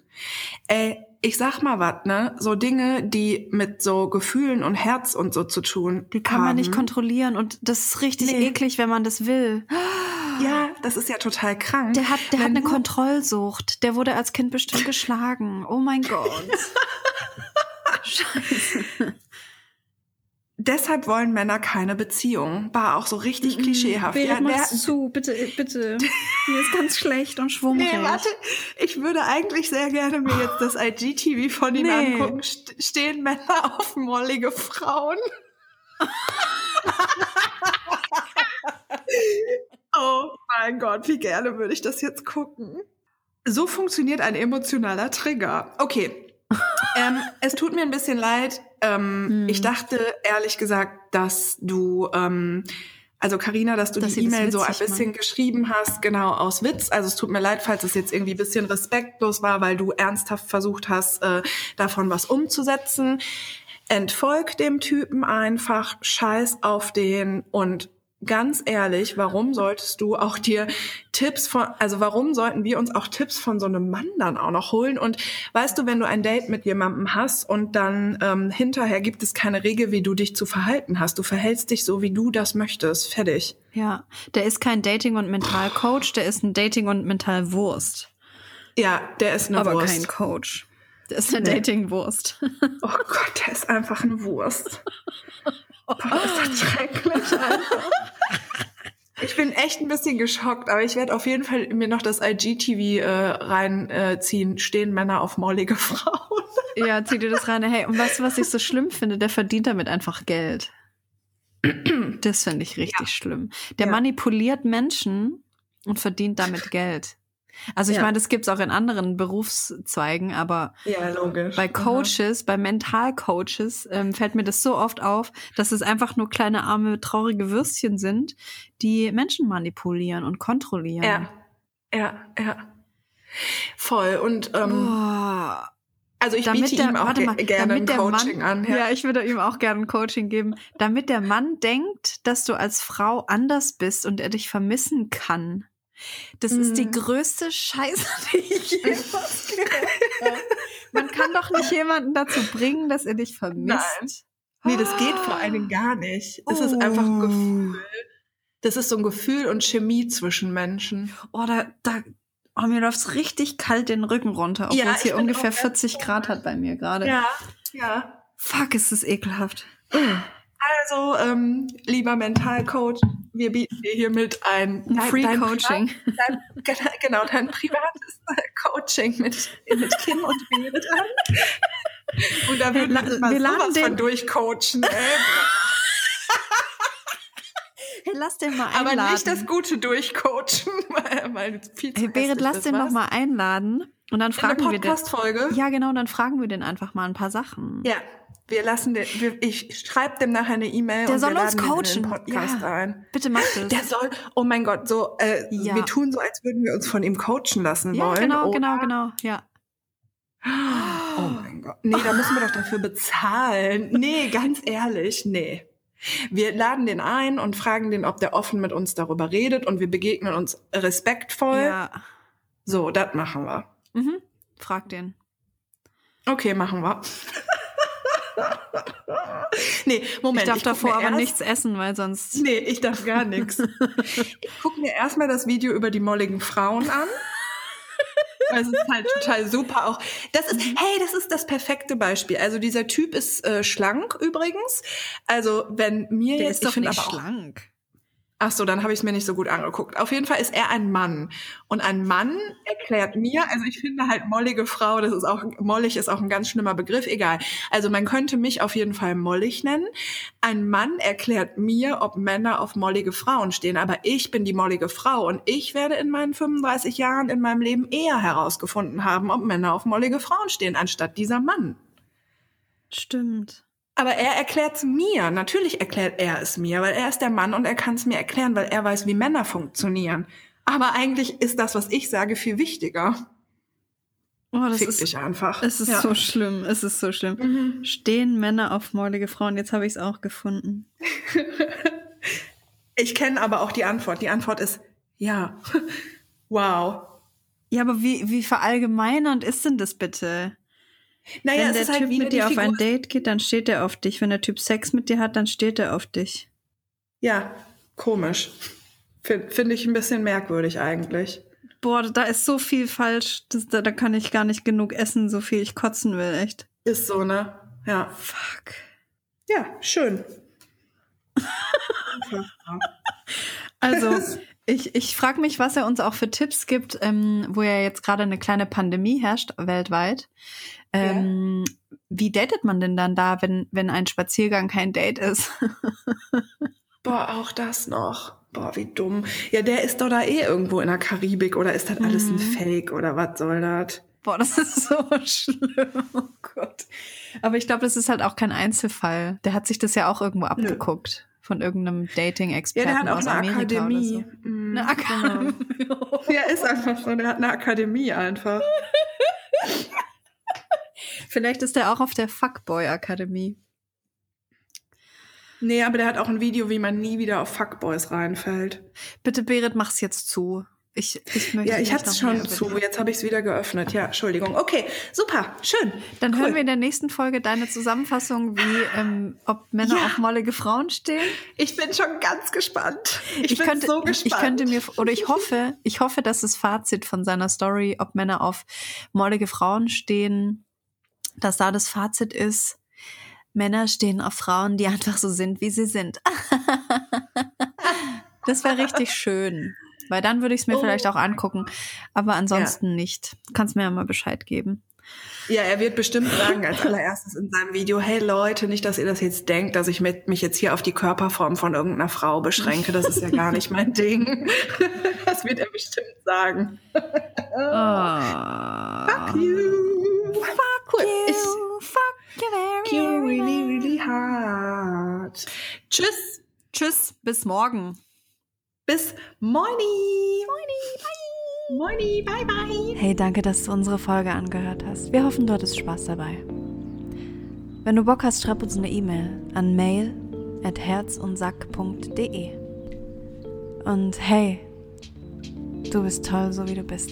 Ey, ich sag mal was, ne? So Dinge, die mit so Gefühlen und Herz und so zu tun Die kann haben. man nicht kontrollieren und das ist richtig Nee. eklig, wenn man das will. Ja, das ist ja total krank. Der hat, der hat eine Kontrollsucht. Der wurde als Kind bestimmt geschlagen. Oh mein Gott. Scheiße. Deshalb wollen Männer keine Beziehung. War auch so richtig klischeehaft. Berit, Ja, wer- zu, bitte, bitte. Mir ist ganz schlecht und schwummrig. Nee, warte. Ich würde eigentlich sehr gerne mir jetzt das IGTV von ihm Nee. angucken. St stehen Männer auf mollige Frauen? oh mein Gott, wie gerne würde ich das jetzt gucken. So funktioniert ein emotionaler Trigger. Okay. Ähm, es tut mir ein bisschen leid. Ähm, Hm. Ich dachte ehrlich gesagt, dass du, ähm, also Karina, dass du Dass die E-Mail so ein bisschen geschrieben hast, genau aus Witz. Also es tut mir leid, falls es jetzt irgendwie ein bisschen respektlos war, weil du ernsthaft versucht hast, äh, davon was umzusetzen. Entfolg dem Typen einfach, scheiß auf den und ganz ehrlich, warum solltest du auch dir Tipps von, also warum sollten wir uns auch Tipps von so einem Mann dann auch noch holen? Und weißt du, wenn du ein Date mit jemandem hast und dann ähm, hinterher gibt es keine Regel, wie du dich zu verhalten hast. Du verhältst dich so, wie du das möchtest. Fertig. Ja, der ist kein Dating- und Mentalcoach, der ist ein Dating- und Mentalwurst. Ja, der ist eine Aber Wurst. kein Coach. Der ist eine Nee. Dating-Wurst. Oh Gott, der ist einfach eine Wurst. Boah, ist das schrecklich. Alter. Ich bin echt ein bisschen geschockt, aber ich werde auf jeden Fall mir noch das IGTV äh, reinziehen. Stehen Männer auf mollige Frauen. ja, zieh dir das rein. Hey, und weißt du, was ich so schlimm finde? Der verdient damit einfach Geld. Das finde ich richtig schlimm. Der Ja. manipuliert Menschen und verdient damit Geld. Also ich Ja. meine, das gibt's auch in anderen Berufszweigen, aber Ja, logisch. bei Coaches, bei Mentalcoaches ähm, fällt mir das so oft auf, dass es einfach nur kleine arme traurige Würstchen sind, die Menschen manipulieren und kontrollieren. Ja, ja, ja. Voll. Und ähm, also ich damit biete der, ihm auch ge mal, gerne ein Coaching Mann, an. Ja. ich würde ihm auch gerne ein Coaching geben, damit der Mann denkt, dass du als Frau anders bist und er dich vermissen kann. Das ist die Mhm. größte Scheiße, die ich jemals gehört habe. Man kann doch nicht jemanden dazu bringen, dass er dich vermisst. Nein. Nee, das geht vor allen Dingen gar nicht. Es ist einfach ein Gefühl. Das ist so ein Gefühl und Chemie zwischen Menschen. Oh, da, da, oh, mir läuft's richtig kalt den Rücken runter, obwohl Ja, es hier ungefähr auch ganz 40 Grad hat bei mir gerade. Ja, ja. Fuck, ist das ekelhaft. Also, ähm, lieber Mentalcoach, wir bieten dir hiermit ein Ein Free dein Coaching. Privat, dein, genau, dein privates äh, Coaching mit, mit Kim und Berit an. Und da würden la- wir sowas den- von durchcoachen. Ey. Hey, lass den mal Aber einladen. nicht das gute Durchcoachen, weil, viel zu hey, Berit, lass den was? noch mal einladen und dann In eine fragen wir den. Ja, genau, dann fragen wir den einfach mal ein paar Sachen. Ja, wir lassen den, wir, ich schreibe dem nachher eine E-Mail Der und soll wir uns coachen. den Podcast Ja. ein. Bitte mach das. Der soll, oh mein Gott, so, äh, Ja. wir tun so, als würden wir uns von ihm coachen lassen ja, wollen. genau, oder? genau, genau. Ja. Oh mein Gott. Nee, da müssen wir doch dafür bezahlen. Nee, ganz ehrlich, nee. Wir laden den ein und fragen den, ob der offen mit uns darüber redet und wir begegnen uns respektvoll. Ja. So, das machen wir. Mhm. Frag den. Okay, machen wir. Nee, Moment. ich darf guck davor aber erst- nichts essen, weil sonst. Nee, ich darf gar nichts. Ich gucke mir erstmal das Video über die molligen Frauen an. Weil es ist halt total super auch. Das ist, hey, das ist das perfekte Beispiel. Also dieser Typ ist äh, schlank übrigens. Also wenn mir Der jetzt, ist doch ich finde nicht aber auch, schlank. Ach so, dann habe ich es mir nicht so gut angeguckt. Auf jeden Fall ist er ein Mann und ein Mann erklärt mir, also ich finde halt mollige Frau, das ist auch mollig ist auch ein ganz schlimmer Begriff, egal. Also man könnte mich auf jeden Fall mollig nennen. Ein Mann erklärt mir, ob Männer auf mollige Frauen stehen, aber ich bin die mollige Frau und ich werde in meinen 35 Jahren in meinem Leben eher herausgefunden haben, ob Männer auf mollige Frauen stehen, anstatt dieser Mann. Stimmt. Aber er erklärt es mir. Natürlich erklärt er es mir, weil er ist der Mann und er kann es mir erklären, weil er weiß, wie Männer funktionieren. Aber eigentlich ist das, was ich sage, viel wichtiger. Oh, das Fick ist, dich einfach. es ist Ja. so schlimm. Es ist so schlimm. Mhm. Stehen Männer auf mollige Frauen? Jetzt habe ich es auch gefunden. Ich kenne aber auch die Antwort. Die Antwort ist ja. wow. Ja, aber wie, wie verallgemeinernd ist denn das bitte? Naja, Wenn der halt Typ wieder mit dir auf ein Date geht, dann steht er auf dich. Wenn der Typ Sex mit dir hat, dann steht er auf dich. Ja, komisch. Finde find ich ein bisschen merkwürdig eigentlich. Boah, da ist so viel falsch. Das, da, da kann ich gar nicht genug essen, so viel ich kotzen will, echt. Ist so, ne? Ja. Fuck. Ja, schön. Also, ich, ich frage mich, was er uns auch für Tipps gibt, ähm, wo ja jetzt gerade eine kleine Pandemie herrscht weltweit. Ähm, Wie datet man denn dann da, wenn, wenn ein Spaziergang kein Date ist? Boah, auch das noch. Boah, wie dumm. Ja, der ist doch da eh irgendwo in der Karibik oder ist das alles ein Mhm. Fake oder was soll das? Boah, das ist so schlimm. Oh Gott. Aber ich glaube, das ist halt auch kein Einzelfall. Der hat sich das ja auch irgendwo abgeguckt. Von irgendeinem Ja, Dating-Experten der hat auch aus eine Amerika Akademie. so. Mhm, Eine Akademie. Genau. Ja, ist einfach so. Der hat eine Akademie einfach. Vielleicht ist er auch auf der Fuckboy-Akademie. Nee, aber der hat auch ein Video, wie man nie wieder auf Fuckboys reinfällt. Bitte, Berit, mach's jetzt zu. Ich, ich möchte Ja, ich hatte es schon zu. Jetzt habe ich es wieder geöffnet. Ja, Entschuldigung. Okay, super, schön. Dann Cool. hören wir in der nächsten Folge deine Zusammenfassung, wie ähm, ob Männer Ja. auf mollige Frauen stehen. Ich bin schon ganz gespannt. Ich, bin könnte, so gespannt. ich könnte mir oder ich hoffe, ich hoffe, dass das Fazit von seiner Story, ob Männer auf mollige Frauen stehen, dass da das Fazit ist, Männer stehen auf Frauen, die einfach so sind, wie sie sind. das wäre richtig schön. Weil dann würde ich es mir Oh. vielleicht auch angucken. Aber ansonsten nicht. Kannst mir ja mal Bescheid geben. Ja, er wird bestimmt sagen als allererstes in seinem Video, hey Leute, nicht, dass ihr das jetzt denkt, dass ich mit, mich jetzt hier auf die Körperform von irgendeiner Frau beschränke. Das ist ja gar nicht mein Ding. Das wird er bestimmt sagen. Oh. Fuck you. Fuck cool. Ich, fuck you very, you really, really hard. Tschüss. Tschüss, bis morgen. Bis moini. Moini. Bye. Moini. Bye, bye. Hey, danke, dass du unsere Folge angehört hast. Wir hoffen, du hattest Spaß dabei. Wenn du Bock hast, schreib uns eine E-Mail an mail at herzundsack.de. Und hey, du bist toll, so wie du bist.